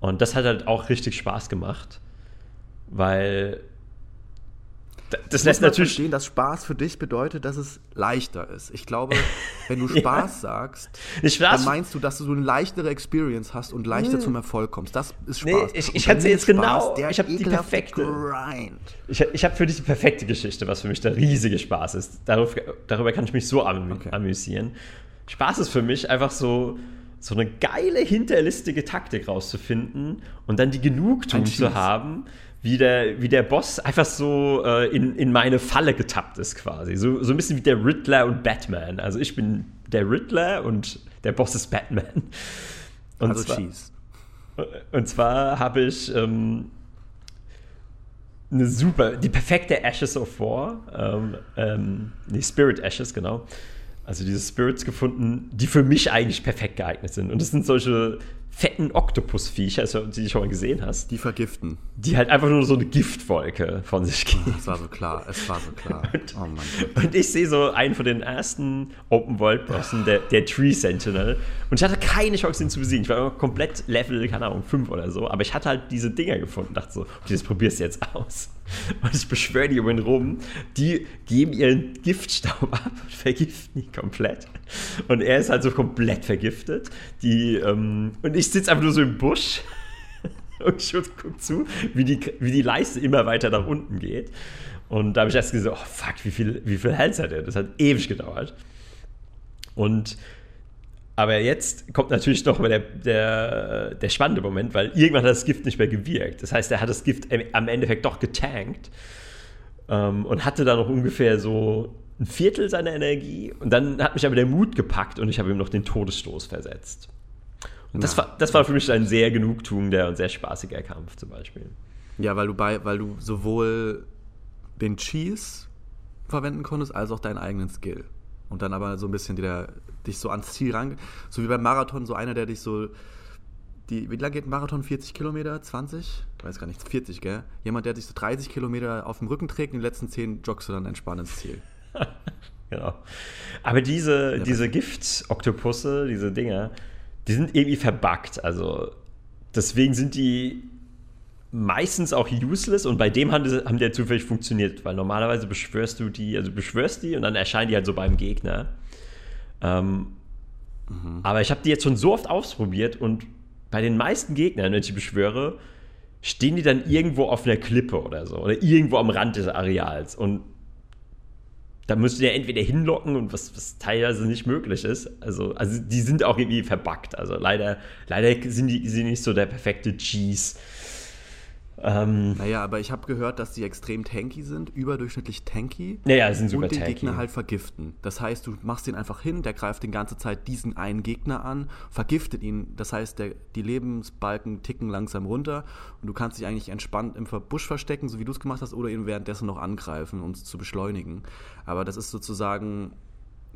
und das hat halt auch richtig Spaß gemacht, weil das lässt natürlich verstehen, dass Spaß für dich bedeutet, dass es leichter ist. Ich glaube, wenn du <laughs> Spaß ja. sagst, Spaß. dann meinst du, dass du so eine leichtere Experience hast und leichter hm. zum Erfolg kommst. Das ist Spaß. Nee, ich, ich hatte jetzt genau, ich habe die perfekte Grind. Ich, ich habe für dich die perfekte Geschichte, was für mich der riesige Spaß ist. Darüber, darüber kann ich mich so amü okay. amüsieren. Spaß ist für mich einfach so so eine geile hinterlistige Taktik rauszufinden und dann die Genugtuung zu haben, wie der, wie der Boss einfach so äh, in, in meine Falle getappt ist quasi. So, so ein bisschen wie der Riddler und Batman. Also ich bin der Riddler und der Boss ist Batman. Und also zwar, Cheese. Und zwar habe ich ähm, eine super, die perfekte Ashes of War, ähm, ähm, nee, Spirit Ashes, genau. Also diese Spirits gefunden, die für mich eigentlich perfekt geeignet sind. Und das sind solche fetten Oktopusviecher, also, die du schon mal gesehen hast. Die vergiften. Die halt einfach nur so eine Giftwolke von sich geben. Es war so klar, es war so klar. <laughs> Und, oh mein Gott. Und ich sehe so einen von den ersten Open-World-Bossen, der, der Tree Sentinel. Und ich hatte keine Chance, ihn zu besiegen. Ich war komplett Level, keine Ahnung, 5 oder so. Aber ich hatte halt diese Dinger gefunden. Dachte so, okay, das probierst du jetzt aus. <laughs> Und ich beschwöre die um ihn rum. Die geben ihren Giftstaub ab und vergiften ihn komplett. Und er ist halt so komplett vergiftet. Die, ähm, und ich sitze einfach nur so im Busch <laughs> und ich gucke zu, wie die, wie die Leiste immer weiter nach unten geht. Und da habe ich erst gesagt, oh fuck, wie viel, wie viel Health hat er? Das hat ewig gedauert. Und aber jetzt kommt natürlich noch mal der, der, der spannende Moment, weil irgendwann hat das Gift nicht mehr gewirkt. Das heißt, er hat das Gift am Endeffekt doch getankt ähm, und hatte da noch ungefähr so ein Viertel seiner Energie. Und dann hat mich aber der Mut gepackt und ich habe ihm noch den Todesstoß versetzt. Und das, war, das war für mich ein sehr genugtuender und sehr spaßiger Kampf zum Beispiel. Ja, weil du, bei, weil du sowohl den Cheese verwenden konntest, als auch deinen eigenen Skill. Und dann aber so ein bisschen der, dich so ans Ziel ran. So wie beim Marathon, so einer, der dich so. Die, wie lange geht ein Marathon? 40 Kilometer? 20? Ich weiß gar nicht, 40, gell? Jemand, der dich so 30 Kilometer auf dem Rücken trägt und die letzten 10 joggst du dann entspannt ins Ziel. <laughs> genau. Aber diese, ja, diese Gift-Oktopusse, diese Dinger, die sind irgendwie verbuggt. Also deswegen sind die meistens auch useless und bei dem haben die, haben die zufällig funktioniert, weil normalerweise beschwörst du die, also beschwörst die und dann erscheinen die halt so beim Gegner. Ähm, mhm. Aber ich habe die jetzt schon so oft ausprobiert und bei den meisten Gegnern, wenn ich die beschwöre, stehen die dann irgendwo auf einer Klippe oder so oder irgendwo am Rand des Areals und da musst du ja entweder hinlocken und was, was teilweise nicht möglich ist. Also, also die sind auch irgendwie verbuggt. Also leider, leider sind die sind nicht so der perfekte Cheese. Ähm, naja, aber ich habe gehört, dass die extrem tanky sind, überdurchschnittlich tanky. Naja, sind super und den tanky. Gegner halt vergiften. Das heißt, du machst den einfach hin, der greift die ganze Zeit diesen einen Gegner an, vergiftet ihn. Das heißt, der, die Lebensbalken ticken langsam runter und du kannst dich eigentlich entspannt im Busch verstecken, so wie du es gemacht hast, oder ihn währenddessen noch angreifen, um es zu beschleunigen. Aber das ist sozusagen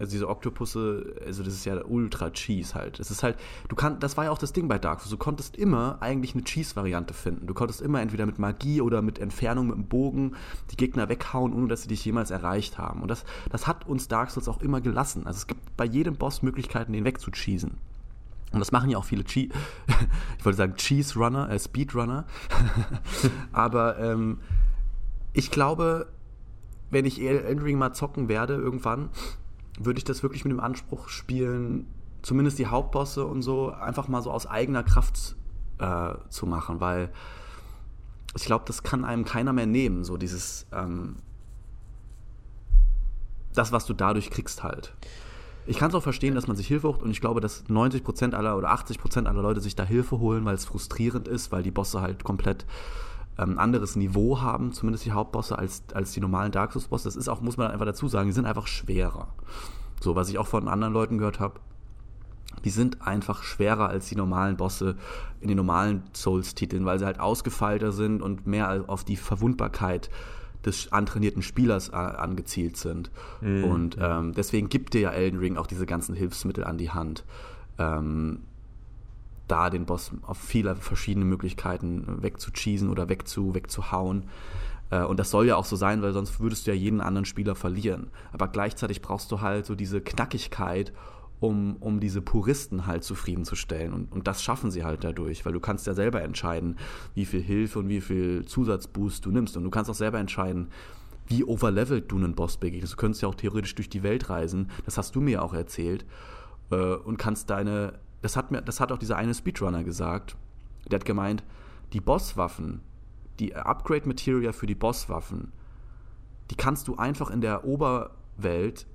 also diese Oktopusse, also das ist ja ultra Cheese halt. Es ist halt, du kannst, das war ja auch das Ding bei Dark Souls. Du konntest immer eigentlich eine Cheese-Variante finden. Du konntest immer entweder mit Magie oder mit Entfernung mit dem Bogen die Gegner weghauen, ohne dass sie dich jemals erreicht haben. Und das, das hat uns Dark Souls auch immer gelassen. Also es gibt bei jedem Boss Möglichkeiten, den wegzucheesen. Und das machen ja auch viele Cheese, <laughs> ich wollte sagen Cheese Runner, äh, Speedrunner. <laughs> Aber ähm, ich glaube, wenn ich Elden mal zocken werde irgendwann, würde ich das wirklich mit dem Anspruch spielen, zumindest die Hauptbosse und so, einfach mal so aus eigener Kraft äh, zu machen, weil ich glaube, das kann einem keiner mehr nehmen, so dieses, ähm, das, was du dadurch kriegst halt. Ich kann es auch verstehen, dass man sich Hilfe holt und ich glaube, dass 90% aller oder 80% aller Leute sich da Hilfe holen, weil es frustrierend ist, weil die Bosse halt komplett ähm, anderes Niveau haben, zumindest die Hauptbosse, als, als die normalen Dark Souls-Bosse. Das ist auch, muss man einfach dazu sagen, die sind einfach schwerer. So, was ich auch von anderen Leuten gehört habe, die sind einfach schwerer als die normalen Bosse in den normalen Souls-Titeln, weil sie halt ausgefeilter sind und mehr auf die Verwundbarkeit des antrainierten Spielers äh, angezielt sind. Mhm. Und ähm, deswegen gibt dir ja Elden Ring auch diese ganzen Hilfsmittel an die Hand. Ähm, da den Boss auf viele verschiedene Möglichkeiten wegzucheesen oder wegzu, wegzuhauen. Äh, und das soll ja auch so sein, weil sonst würdest du ja jeden anderen Spieler verlieren. Aber gleichzeitig brauchst du halt so diese Knackigkeit, um, um diese Puristen halt zufriedenzustellen. Und, und das schaffen sie halt dadurch, weil du kannst ja selber entscheiden, wie viel Hilfe und wie viel Zusatzboost du nimmst. Und du kannst auch selber entscheiden, wie overlevelt du einen Boss begegnest. Du könntest ja auch theoretisch durch die Welt reisen. Das hast du mir auch erzählt. Äh, und kannst deine. Das hat, mir, das hat auch dieser eine Speedrunner gesagt. Der hat gemeint, die Bosswaffen, die Upgrade-Materia für die Bosswaffen, die kannst du einfach in der Oberwelt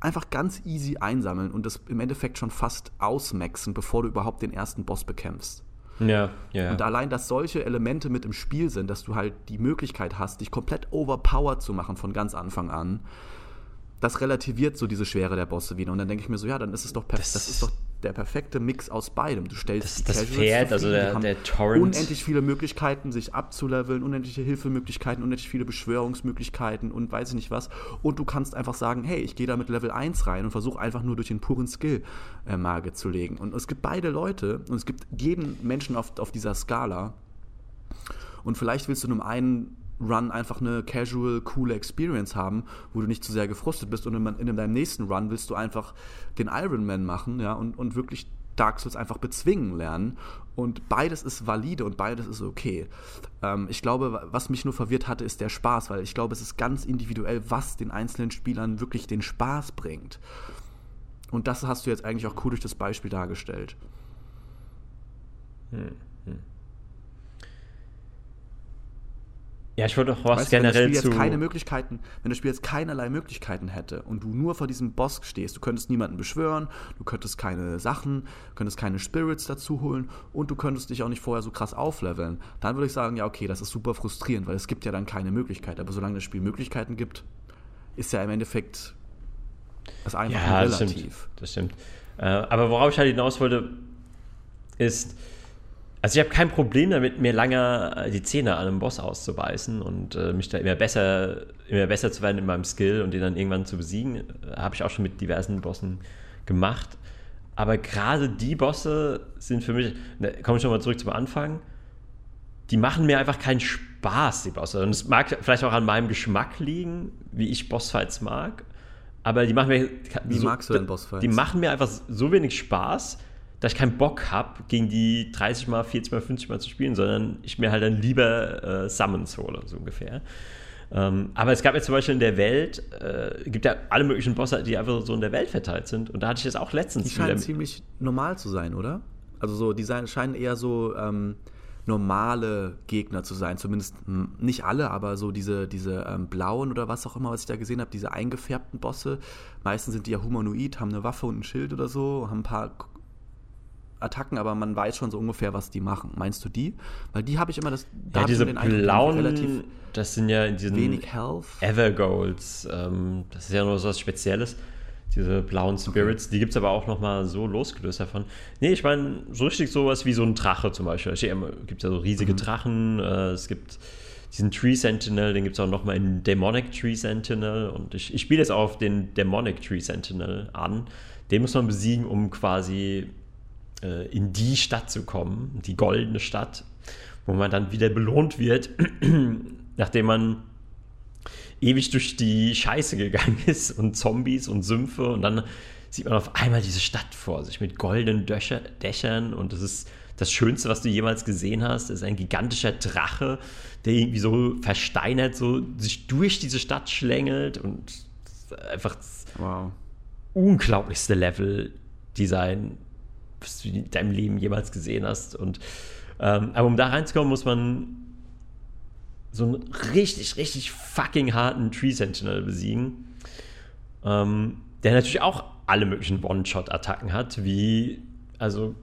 einfach ganz easy einsammeln und das im Endeffekt schon fast ausmaxen, bevor du überhaupt den ersten Boss bekämpfst. Ja, ja. Und allein, dass solche Elemente mit im Spiel sind, dass du halt die Möglichkeit hast, dich komplett overpowered zu machen von ganz Anfang an, das relativiert so diese Schwere der Bosse wieder. Und dann denke ich mir so, ja, dann ist es doch perfekt. Das, das ist doch der perfekte Mix aus beidem. Du stellst das, das Pferd, also der, der Torrent. Unendlich viele Möglichkeiten, sich abzuleveln, unendliche Hilfemöglichkeiten, unendlich viele Beschwörungsmöglichkeiten und weiß ich nicht was. Und du kannst einfach sagen, hey, ich gehe da mit Level 1 rein und versuche einfach nur durch den puren Skill äh, Mage zu legen. Und es gibt beide Leute und es gibt jeden Menschen auf, auf dieser Skala. Und vielleicht willst du nur einen Run einfach eine casual, coole Experience haben, wo du nicht zu sehr gefrustet bist und in, in deinem nächsten Run willst du einfach den Ironman machen, ja, und, und wirklich Dark Souls einfach bezwingen lernen. Und beides ist valide und beides ist okay. Ähm, ich glaube, was mich nur verwirrt hatte, ist der Spaß, weil ich glaube, es ist ganz individuell, was den einzelnen Spielern wirklich den Spaß bringt. Und das hast du jetzt eigentlich auch cool durch das Beispiel dargestellt. Hm, hm. Ja, ich wollte auch was weißt, generell wenn das Spiel. Jetzt keine Möglichkeiten, wenn das Spiel jetzt keinerlei Möglichkeiten hätte und du nur vor diesem Boss stehst, du könntest niemanden beschwören, du könntest keine Sachen, könntest keine Spirits dazu holen und du könntest dich auch nicht vorher so krass aufleveln, dann würde ich sagen, ja, okay, das ist super frustrierend, weil es gibt ja dann keine Möglichkeit. Aber solange das Spiel Möglichkeiten gibt, ist ja im Endeffekt das einfach ja, relativ. Das stimmt. Das stimmt. Äh, aber worauf ich halt hinaus wollte, ist, also ich habe kein Problem damit, mir lange äh, die Zähne an einem Boss auszubeißen und äh, mich da immer besser, immer besser zu werden in meinem Skill und den dann irgendwann zu besiegen. Äh, habe ich auch schon mit diversen Bossen gemacht. Aber gerade die Bosse sind für mich, ne, komme ich nochmal zurück zum Anfang, die machen mir einfach keinen Spaß, die Bosse. Und es mag vielleicht auch an meinem Geschmack liegen, wie ich Bossfights mag. Aber die machen mir. Wie so, magst du denn Bossfights? Die machen mir einfach so wenig Spaß, dass ich keinen Bock habe, gegen die 30 mal, 40 mal, 50 mal zu spielen, sondern ich mir halt dann lieber äh, Summons hole, so ungefähr. Ähm, aber es gab ja zum Beispiel in der Welt, äh, gibt ja alle möglichen Bosse, die einfach so in der Welt verteilt sind. Und da hatte ich das auch letztens. Die scheinen ziemlich normal zu sein, oder? Also so, die scheinen eher so ähm, normale Gegner zu sein. Zumindest nicht alle, aber so diese, diese ähm, blauen oder was auch immer, was ich da gesehen habe, diese eingefärbten Bosse. Meistens sind die ja humanoid, haben eine Waffe und ein Schild oder so, haben ein paar Attacken, aber man weiß schon so ungefähr, was die machen. Meinst du die? Weil die habe ich immer das. Da ja, diese den blauen, relativ das sind ja in diesen wenig Health. Evergolds. Ähm, das ist ja nur so was Spezielles. Diese blauen Spirits, okay. die gibt es aber auch noch mal so losgelöst davon. Nee, ich meine, so richtig sowas wie so ein Drache zum Beispiel. Es gibt ja so riesige mhm. Drachen. Äh, es gibt diesen Tree Sentinel, den gibt es auch noch mal in Demonic Tree Sentinel. Und ich, ich spiele jetzt auf den Demonic Tree Sentinel an. Den muss man besiegen, um quasi äh, in die Stadt zu kommen, die goldene Stadt, wo man dann wieder belohnt wird, <clears throat> nachdem man ewig durch die Scheiße gegangen ist und Zombies und Sümpfe und dann sieht man auf einmal diese Stadt vor sich mit goldenen Döcher, Dächern und das ist das Schönste, was du jemals gesehen hast. Das ist ein gigantischer Drache, der irgendwie so versteinert, so sich durch diese Stadt schlängelt und einfach das wow. unglaublichste Level-Design was du in deinem Leben jemals gesehen hast. Und, ähm, aber um da reinzukommen, muss man so einen richtig, richtig fucking harten Tree Sentinel besiegen. Ähm, der natürlich auch alle möglichen One-Shot-Attacken hat, wie, also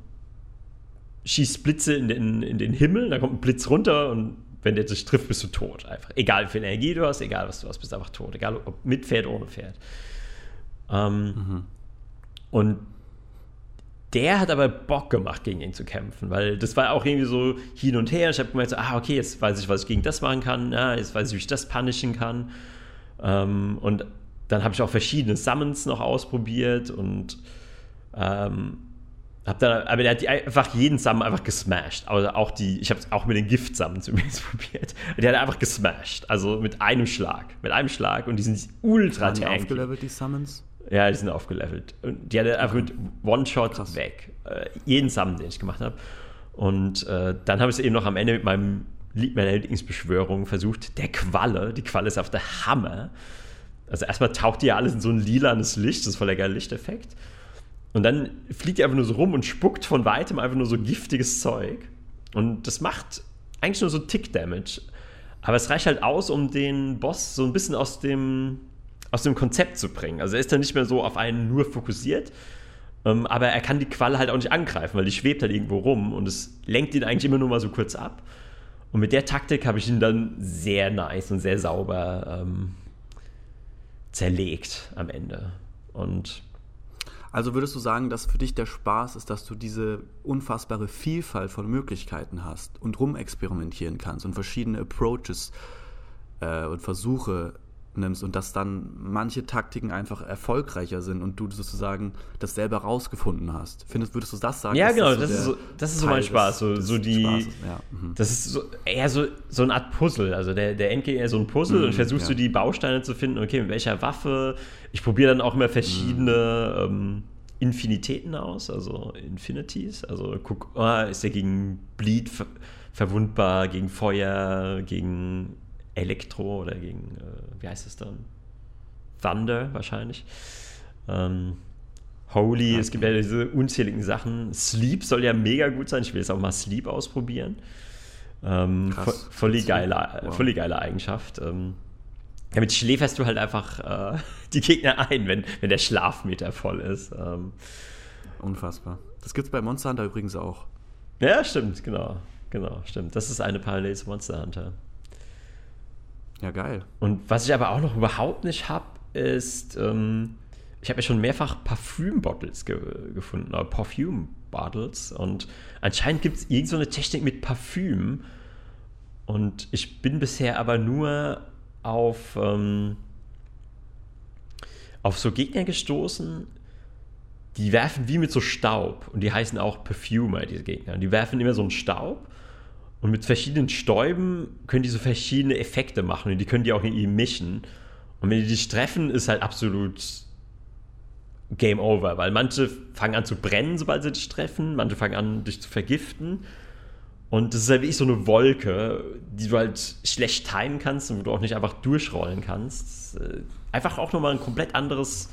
schießt Blitze in den, in den Himmel, da kommt ein Blitz runter und wenn der dich trifft, bist du tot. Einfach. Egal wie viel Energie du hast, egal was du hast, bist du einfach tot. Egal ob mit Pferd oder ohne Pferd. Ähm, mhm. Und der hat aber Bock gemacht, gegen ihn zu kämpfen, weil das war auch irgendwie so hin und her. Ich habe gemerkt, so, ah, okay, jetzt weiß ich, was ich gegen das machen kann, ja, jetzt weiß ich, wie ich das punishen kann. Ähm, und dann habe ich auch verschiedene Summons noch ausprobiert und ähm, hab dann, aber der hat die, einfach jeden Summon einfach gesmashed. Also auch die, ich habe es auch mit den Gift-Summons <laughs> übrigens probiert. Der hat einfach gesmashed. Also mit einem Schlag. Mit einem Schlag und die sind ultra tanky. aufgelevelt, die Summons? Ja, die sind aufgelevelt. Und die hatte einfach mit One-Shot weg. Äh, jeden Summon, den ich gemacht habe. Und äh, dann habe ich es eben noch am Ende mit meinem liegt meine Lieblingsbeschwörung, versucht der Qualle, die Qualle ist auf der Hammer. Also erstmal taucht die ja alles in so ein lilanes Licht, das ist voll der geile Lichteffekt. Und dann fliegt die einfach nur so rum und spuckt von weitem einfach nur so giftiges Zeug. Und das macht eigentlich nur so Tick-Damage. Aber es reicht halt aus, um den Boss so ein bisschen aus dem, aus dem Konzept zu bringen. Also er ist dann nicht mehr so auf einen nur fokussiert, ähm, aber er kann die Qualle halt auch nicht angreifen, weil die schwebt halt irgendwo rum und es lenkt ihn eigentlich immer nur mal so kurz ab. Und mit der Taktik habe ich ihn dann sehr nice und sehr sauber ähm, zerlegt am Ende. Und also würdest du sagen, dass für dich der Spaß ist, dass du diese unfassbare Vielfalt von Möglichkeiten hast und rumexperimentieren kannst und verschiedene Approaches äh, und Versuche nimmst und dass dann manche Taktiken einfach erfolgreicher sind und du sozusagen das selber rausgefunden hast. Findest, würdest du das sagen? Ja, genau, das, ist so, das ist so mein Spaß. So, so die, ja. mhm. Das ist so, eher so, so eine Art Puzzle. Also der, der Endgame eher so ein Puzzle mhm, und versuchst ja. du die Bausteine zu finden, okay, mit welcher Waffe. Ich probiere dann auch immer verschiedene mhm. ähm, Infinitäten aus, also Infinities. Also guck, oh, ist der gegen Bleed ver verwundbar, gegen Feuer, gegen Elektro oder gegen, äh, wie heißt es dann? Thunder wahrscheinlich. Ähm, Holy, okay. es gibt ja diese unzähligen Sachen. Sleep soll ja mega gut sein. Ich will jetzt auch mal Sleep ausprobieren. Ähm, Krass. Voll die geile, wow. voll geile Eigenschaft. Ähm, damit schläferst du halt einfach äh, <laughs> die Gegner ein, wenn, wenn der Schlafmeter voll ist. Ähm, Unfassbar. Das gibt es bei Monster Hunter übrigens auch. Ja, stimmt, genau. Genau, stimmt. Das ist eine Parallele zu Monster Hunter. Ja, geil. Und was ich aber auch noch überhaupt nicht habe, ist, ähm, ich habe ja schon mehrfach Parfüm-Bottles ge gefunden, oder Parfüm-Bottles. Und anscheinend gibt es irgendeine so Technik mit Parfüm. Und ich bin bisher aber nur auf, ähm, auf so Gegner gestoßen, die werfen wie mit so Staub. Und die heißen auch Perfumer, diese Gegner. Und die werfen immer so einen Staub. Und mit verschiedenen Stäuben können die so verschiedene Effekte machen und die können die auch irgendwie mischen. Und wenn die dich treffen, ist halt absolut Game Over, weil manche fangen an zu brennen, sobald sie dich treffen, manche fangen an, dich zu vergiften. Und das ist halt wirklich so eine Wolke, die du halt schlecht timen kannst und wo du auch nicht einfach durchrollen kannst. Äh, einfach auch nochmal ein komplett anderes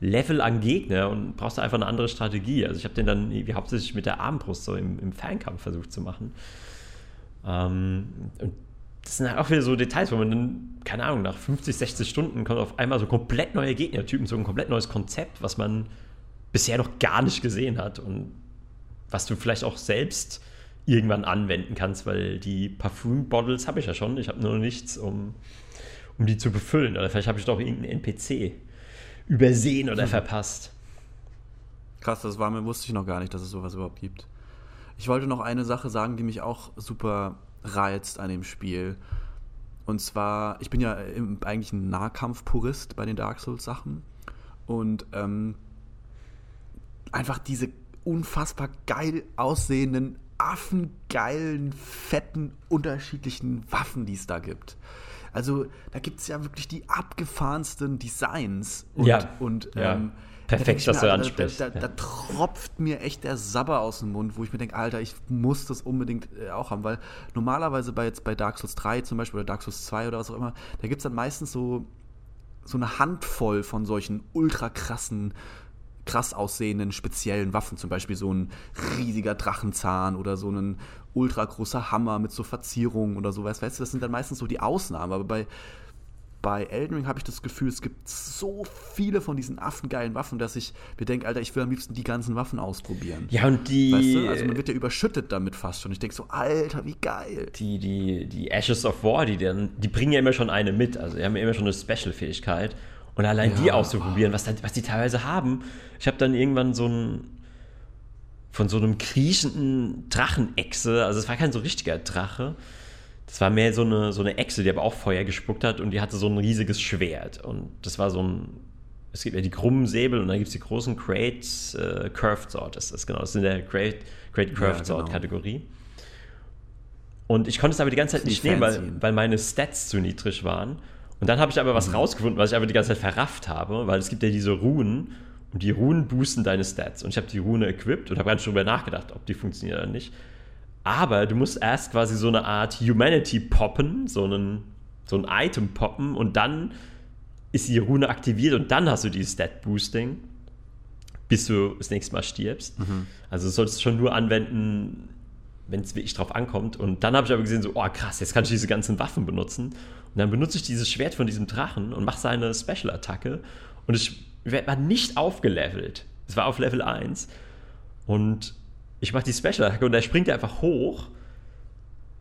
Level an Gegner und brauchst da einfach eine andere Strategie. Also ich habe den dann hauptsächlich mit der Armbrust so im, im Fernkampf versucht zu machen. Ähm, und das sind halt auch wieder so Details, wo man dann, keine Ahnung, nach 50, 60 Stunden kommt auf einmal so komplett neue Gegnertypen, so ein komplett neues Konzept, was man bisher noch gar nicht gesehen hat und was du vielleicht auch selbst irgendwann anwenden kannst, weil die Parfüm-Bottles habe ich ja schon. Ich habe nur nichts, um, um die zu befüllen. Oder vielleicht habe ich doch irgendeinen NPC übersehen oder hm. verpasst. Krass, das war mir, wusste ich noch gar nicht, dass es sowas überhaupt gibt. Ich wollte noch eine Sache sagen, die mich auch super reizt an dem Spiel. Und zwar, ich bin ja eigentlich ein Nahkampf-Purist bei den Dark Souls-Sachen. Und ähm, einfach diese unfassbar geil aussehenden, affengeilen, fetten, unterschiedlichen Waffen, die es da gibt. Also da gibt es ja wirklich die abgefahrensten Designs und, ja. und ja. Perfekt, dass du ansprichst. Da, da, da, tropft mir echt der Sabber aus dem Mund, wo ich mir denke, Alter, ich muss das unbedingt äh, auch haben, weil normalerweise bei, jetzt bei Dark Souls 3 zum Beispiel oder Dark Souls 2 oder was auch immer, da gibt es dann meistens so, so eine Handvoll von solchen ultra krassen, krass aussehenden speziellen Waffen, zum Beispiel so ein riesiger Drachenzahn oder so ein ultra großer Hammer mit so Verzierungen oder sowas. Weißt du, das sind dann meistens so die Ausnahmen, aber bei bei Elden Ring habe ich das Gefühl, es gibt so viele von diesen affengeilen Waffen, dass ich mir denke, Alter, ich will am liebsten die ganzen Waffen ausprobieren. Ja, und die. Weißt du? Also man wird ja überschüttet damit fast schon. Ich denke so, Alter, wie geil. Die, die, die Ashes of War, die, dann, die bringen ja immer schon eine mit. Also die haben ja immer schon eine Special-Fähigkeit. Und allein ja. die auszuprobieren, was, was die teilweise haben. Ich habe dann irgendwann so ein von so einem kriechenden Drachenechse, also es war kein so richtiger Drache, das war mehr so eine, so eine Echse, die aber auch Feuer gespuckt hat und die hatte so ein riesiges Schwert. Und das war so ein. Es gibt ja die krummen Säbel und dann gibt es die großen Great äh, Curved Sword. Das ist genau, das ist in der Great, Great Curved ja, Sword genau. Kategorie. Und ich konnte es aber die ganze Zeit nicht nehmen, weil, weil meine Stats zu niedrig waren. Und dann habe ich aber was mhm. rausgefunden, was ich aber die ganze Zeit verrafft habe, weil es gibt ja diese Runen und die Runen boosten deine Stats. Und ich habe die Rune equipped und habe gar nicht darüber nachgedacht, ob die funktioniert oder nicht. Aber du musst erst quasi so eine Art Humanity poppen, so, einen, so ein Item poppen und dann ist die Rune aktiviert und dann hast du dieses Stat Boosting, bis du das nächste Mal stirbst. Mhm. Also solltest du schon nur anwenden, wenn es wirklich drauf ankommt. Und dann habe ich aber gesehen, so, oh krass, jetzt kann ich diese ganzen Waffen benutzen. Und dann benutze ich dieses Schwert von diesem Drachen und mache seine Special-Attacke. Und ich werde nicht aufgelevelt. Es war auf Level 1. Und ich mache die Special-Attacke und da springt er einfach hoch,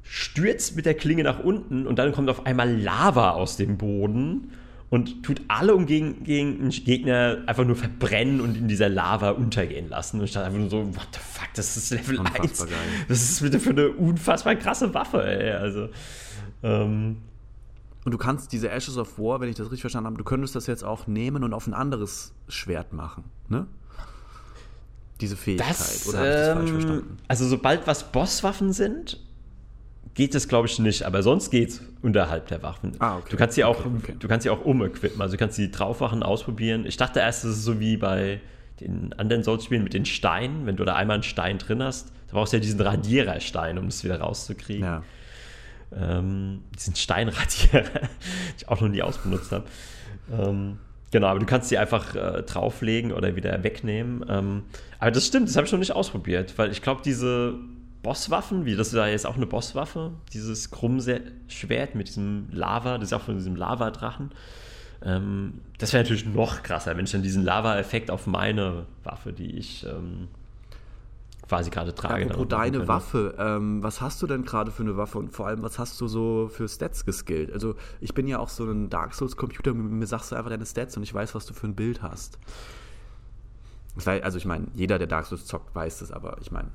stürzt mit der Klinge nach unten und dann kommt auf einmal Lava aus dem Boden und tut alle umgehenden Gegner einfach nur verbrennen und in dieser Lava untergehen lassen. Und ich dachte einfach nur so, what the fuck, das ist Level unfassbar 1. Geil. Das ist bitte für eine unfassbar krasse Waffe, ey. Also, ähm, und du kannst diese Ashes of War, wenn ich das richtig verstanden habe, du könntest das jetzt auch nehmen und auf ein anderes Schwert machen, ne? Diese Fähigkeit, das, oder habe ich das ähm, falsch verstanden? Also sobald was Bosswaffen sind, geht es, glaube ich, nicht, aber sonst geht es unterhalb der Waffen. Ah, okay. Du kannst sie auch, okay, okay. du kannst sie auch umequippen, also du kannst die Draufwachen ausprobieren. Ich dachte erst, es ist so wie bei den anderen Souls-Spielen mit den Steinen, wenn du da einmal einen Stein drin hast, da brauchst du ja diesen Radiererstein, um es wieder rauszukriegen. Ja. Ähm, diesen Steinradierer, <laughs> den ich auch noch nie ausbenutzt habe. Ähm, genau, aber du kannst sie einfach äh, drauflegen oder wieder wegnehmen. Ähm, aber das stimmt, das habe ich noch nicht ausprobiert, weil ich glaube, diese Bosswaffen, wie das ja jetzt auch eine Bosswaffe, dieses Krummschwert mit diesem Lava, das ist auch von diesem Lavadrachen. Ähm, das wäre natürlich noch krasser, wenn ich dann diesen Lava-Effekt auf meine Waffe, die ich ähm, quasi gerade trage. Apropos deine kann. Waffe, ähm, was hast du denn gerade für eine Waffe und vor allem, was hast du so für Stats geskillt? Also ich bin ja auch so ein Dark Souls-Computer, mir sagst du einfach deine Stats und ich weiß, was du für ein Bild hast. Also ich meine, jeder, der Dark Souls zockt, weiß das, aber ich meine,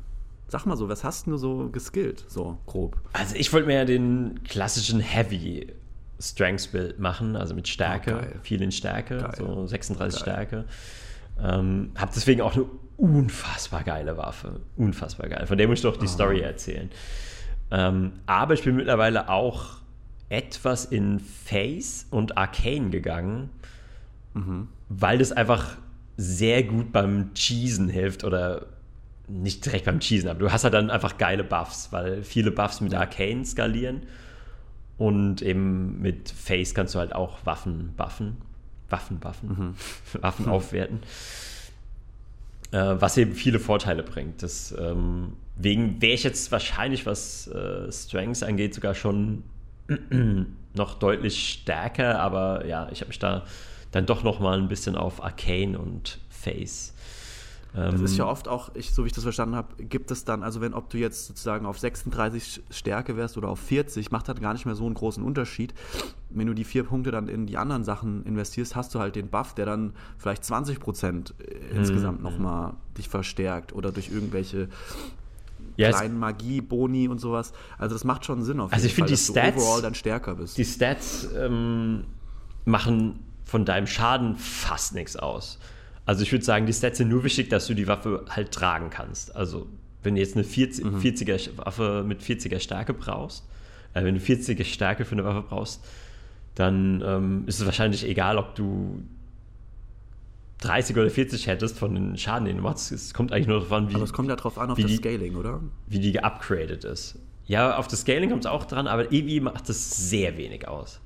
Sag mal so, was hast du so geskillt, so grob? Also ich wollte mir ja den klassischen Heavy Strengths Build machen, also mit Stärke, oh, viel in Stärke, geil. so 36 geil. Stärke. Ähm, hab deswegen auch eine unfassbar geile Waffe, unfassbar geil. Von der muss ich doch die oh. Story erzählen. Ähm, aber ich bin mittlerweile auch etwas in Face und Arcane gegangen, mhm. weil das einfach sehr gut beim Cheesen hilft oder nicht direkt beim Cheesen, aber du hast halt dann einfach geile Buffs, weil viele Buffs mit Arcane skalieren und eben mit Face kannst du halt auch Waffen buffen. Waffen buffen. Mhm. <laughs> Waffen aufwerten. Äh, was eben viele Vorteile bringt. Deswegen ähm, wäre ich jetzt wahrscheinlich, was äh, Strengths angeht, sogar schon <clears throat> noch deutlich stärker, aber ja, ich habe mich da dann doch noch mal ein bisschen auf Arcane und Face das ist ja ähm, oft auch, ich, so wie ich das verstanden habe, gibt es dann, also wenn, ob du jetzt sozusagen auf 36 Stärke wärst oder auf 40, macht halt gar nicht mehr so einen großen Unterschied. Wenn du die vier Punkte dann in die anderen Sachen investierst, hast du halt den Buff, der dann vielleicht 20 Prozent äh, insgesamt mhm. nochmal dich verstärkt oder durch irgendwelche ja, kleinen Magie, Boni und sowas. Also das macht schon Sinn auf jeden also ich finde die Stats, overall dann stärker bist. Die Stats ähm, machen von deinem Schaden fast nichts aus. Also ich würde sagen, die Stats sind nur wichtig, dass du die Waffe halt tragen kannst. Also wenn du jetzt eine 40, mhm. 40er Waffe mit 40er Stärke brauchst, äh, wenn du 40er Stärke für eine Waffe brauchst, dann ähm, ist es wahrscheinlich egal, ob du 30 oder 40 hättest von den Schaden, den du machst. Es kommt eigentlich nur darauf an, wie. Aber es kommt ja darauf an, auf das die, Scaling, oder? Wie die geupgradet ist. Ja, auf das Scaling kommt es auch dran, aber irgendwie macht es sehr wenig aus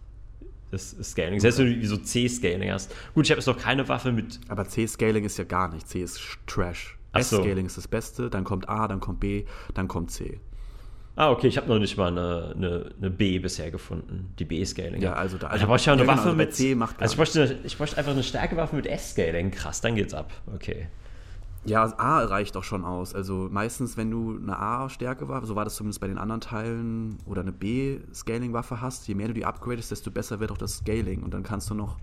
das Scaling. Selbst wenn du so C-Scaling hast. Gut, ich habe jetzt noch keine Waffe mit. Aber C-Scaling ist ja gar nicht. C ist Trash. S-Scaling ist das Beste, dann kommt A, dann kommt B, dann kommt C. Ah, okay, ich habe noch nicht mal eine, eine, eine, B bisher gefunden, die B-Scaling. Ja, also da. Also, da brauche ich ja eine genau, Waffe also mit C macht Also ich bräuchte, ich bräuchte einfach eine starke Waffe mit S-Scaling. Krass, dann geht's ab. Okay. Ja, A reicht auch schon aus. Also meistens, wenn du eine A-Stärke-Waffe, so war das zumindest bei den anderen Teilen, oder eine B-Scaling-Waffe hast, je mehr du die upgradest, desto besser wird auch das Scaling. Und dann kannst du noch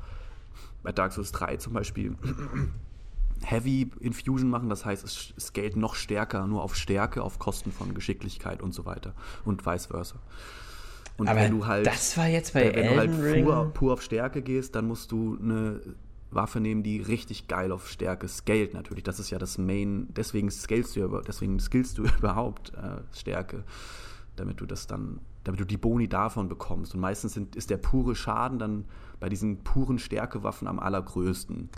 bei Dark Souls 3 zum Beispiel <clears throat> Heavy Infusion machen, das heißt, es scaled noch stärker, nur auf Stärke, auf Kosten von Geschicklichkeit und so weiter. Und vice versa. Und Aber wenn du halt, das war jetzt bei wenn Elden du halt pur, pur auf Stärke gehst, dann musst du eine Waffe nehmen, die richtig geil auf Stärke scaled natürlich. Das ist ja das Main, deswegen scalest du ja, deswegen skillst du <laughs> überhaupt äh, Stärke, damit du das dann, damit du die Boni davon bekommst. Und meistens sind, ist der pure Schaden dann bei diesen puren Stärkewaffen am allergrößten.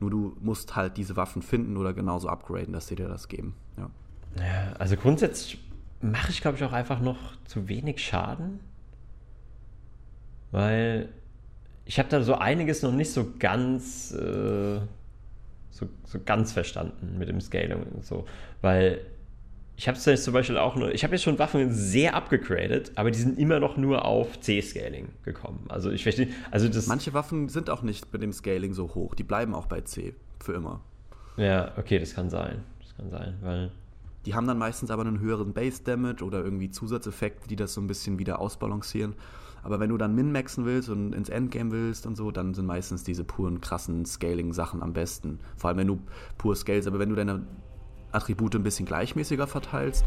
Nur du musst halt diese Waffen finden oder genauso upgraden, dass sie dir das geben. Ja. ja also grundsätzlich mache ich, glaube ich, auch einfach noch zu wenig Schaden. Weil ich habe da so einiges noch nicht so ganz, äh, so, so ganz verstanden mit dem Scaling und so. Weil ich habe es jetzt zum Beispiel auch nur, ich habe jetzt schon Waffen sehr abgegradet, aber die sind immer noch nur auf C-Scaling gekommen. Also ich verstehe, also das. Manche Waffen sind auch nicht mit dem Scaling so hoch, die bleiben auch bei C für immer. Ja, okay, das kann sein. Das kann sein, weil. Die haben dann meistens aber einen höheren Base Damage oder irgendwie Zusatzeffekte, die das so ein bisschen wieder ausbalancieren. Aber wenn du dann min-maxen willst und ins Endgame willst und so, dann sind meistens diese puren, krassen Scaling-Sachen am besten. Vor allem, wenn du pur scalest. Aber wenn du deine Attribute ein bisschen gleichmäßiger verteilst,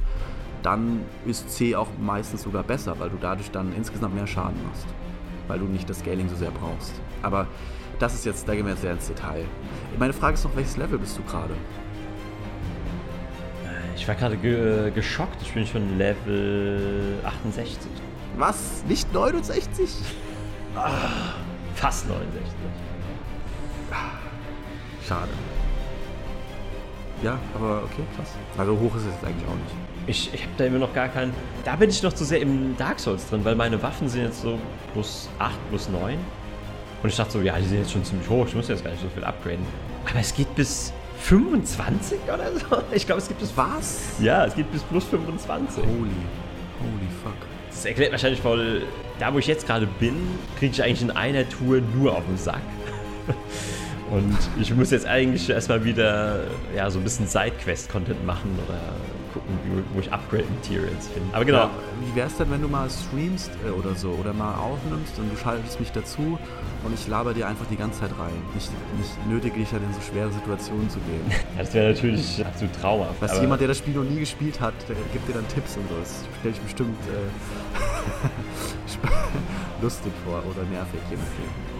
dann ist C auch meistens sogar besser, weil du dadurch dann insgesamt mehr Schaden machst. Weil du nicht das Scaling so sehr brauchst. Aber das ist jetzt, da gehen wir jetzt sehr ins Detail. Meine Frage ist noch, welches Level bist du gerade? Ich war gerade ge geschockt, ich bin schon Level 68. Was? Nicht 69? Ah, fast 69. Schade. Ja, aber okay, krass. Also hoch ist es jetzt eigentlich auch nicht. Ich, ich habe da immer noch gar keinen. Da bin ich noch zu sehr im Dark Souls drin, weil meine Waffen sind jetzt so plus 8, plus 9. Und ich dachte so, ja, die sind jetzt schon ziemlich hoch, ich muss jetzt gar nicht so viel upgraden. Aber es geht bis 25 oder so. <laughs> Ich glaube, es gibt bis. Was? Ja, es geht bis plus 25. Holy. Holy fuck. Das erklärt wahrscheinlich voll. Da, wo ich jetzt gerade bin, kriege ich eigentlich in einer Tour nur auf den Sack. <laughs> Und ich muss jetzt eigentlich erstmal wieder ja, so ein bisschen Sidequest-Content machen oder gucken, wo ich Upgrade-Materials finde. Aber genau. Ja, wie wäre es denn, wenn du mal streamst äh, oder so oder mal aufnimmst und du schaltest mich dazu und ich laber dir einfach die ganze Zeit rein. Nicht, nicht nötig, dich halt in so schwere Situationen zu gehen. <laughs> das wäre natürlich absolut traumhaft. Was jemand, der das Spiel noch nie gespielt hat, der gibt dir dann Tipps und so. Das stelle ich bestimmt äh, <laughs> <laughs> lustig vor oder nervig, je nachdem.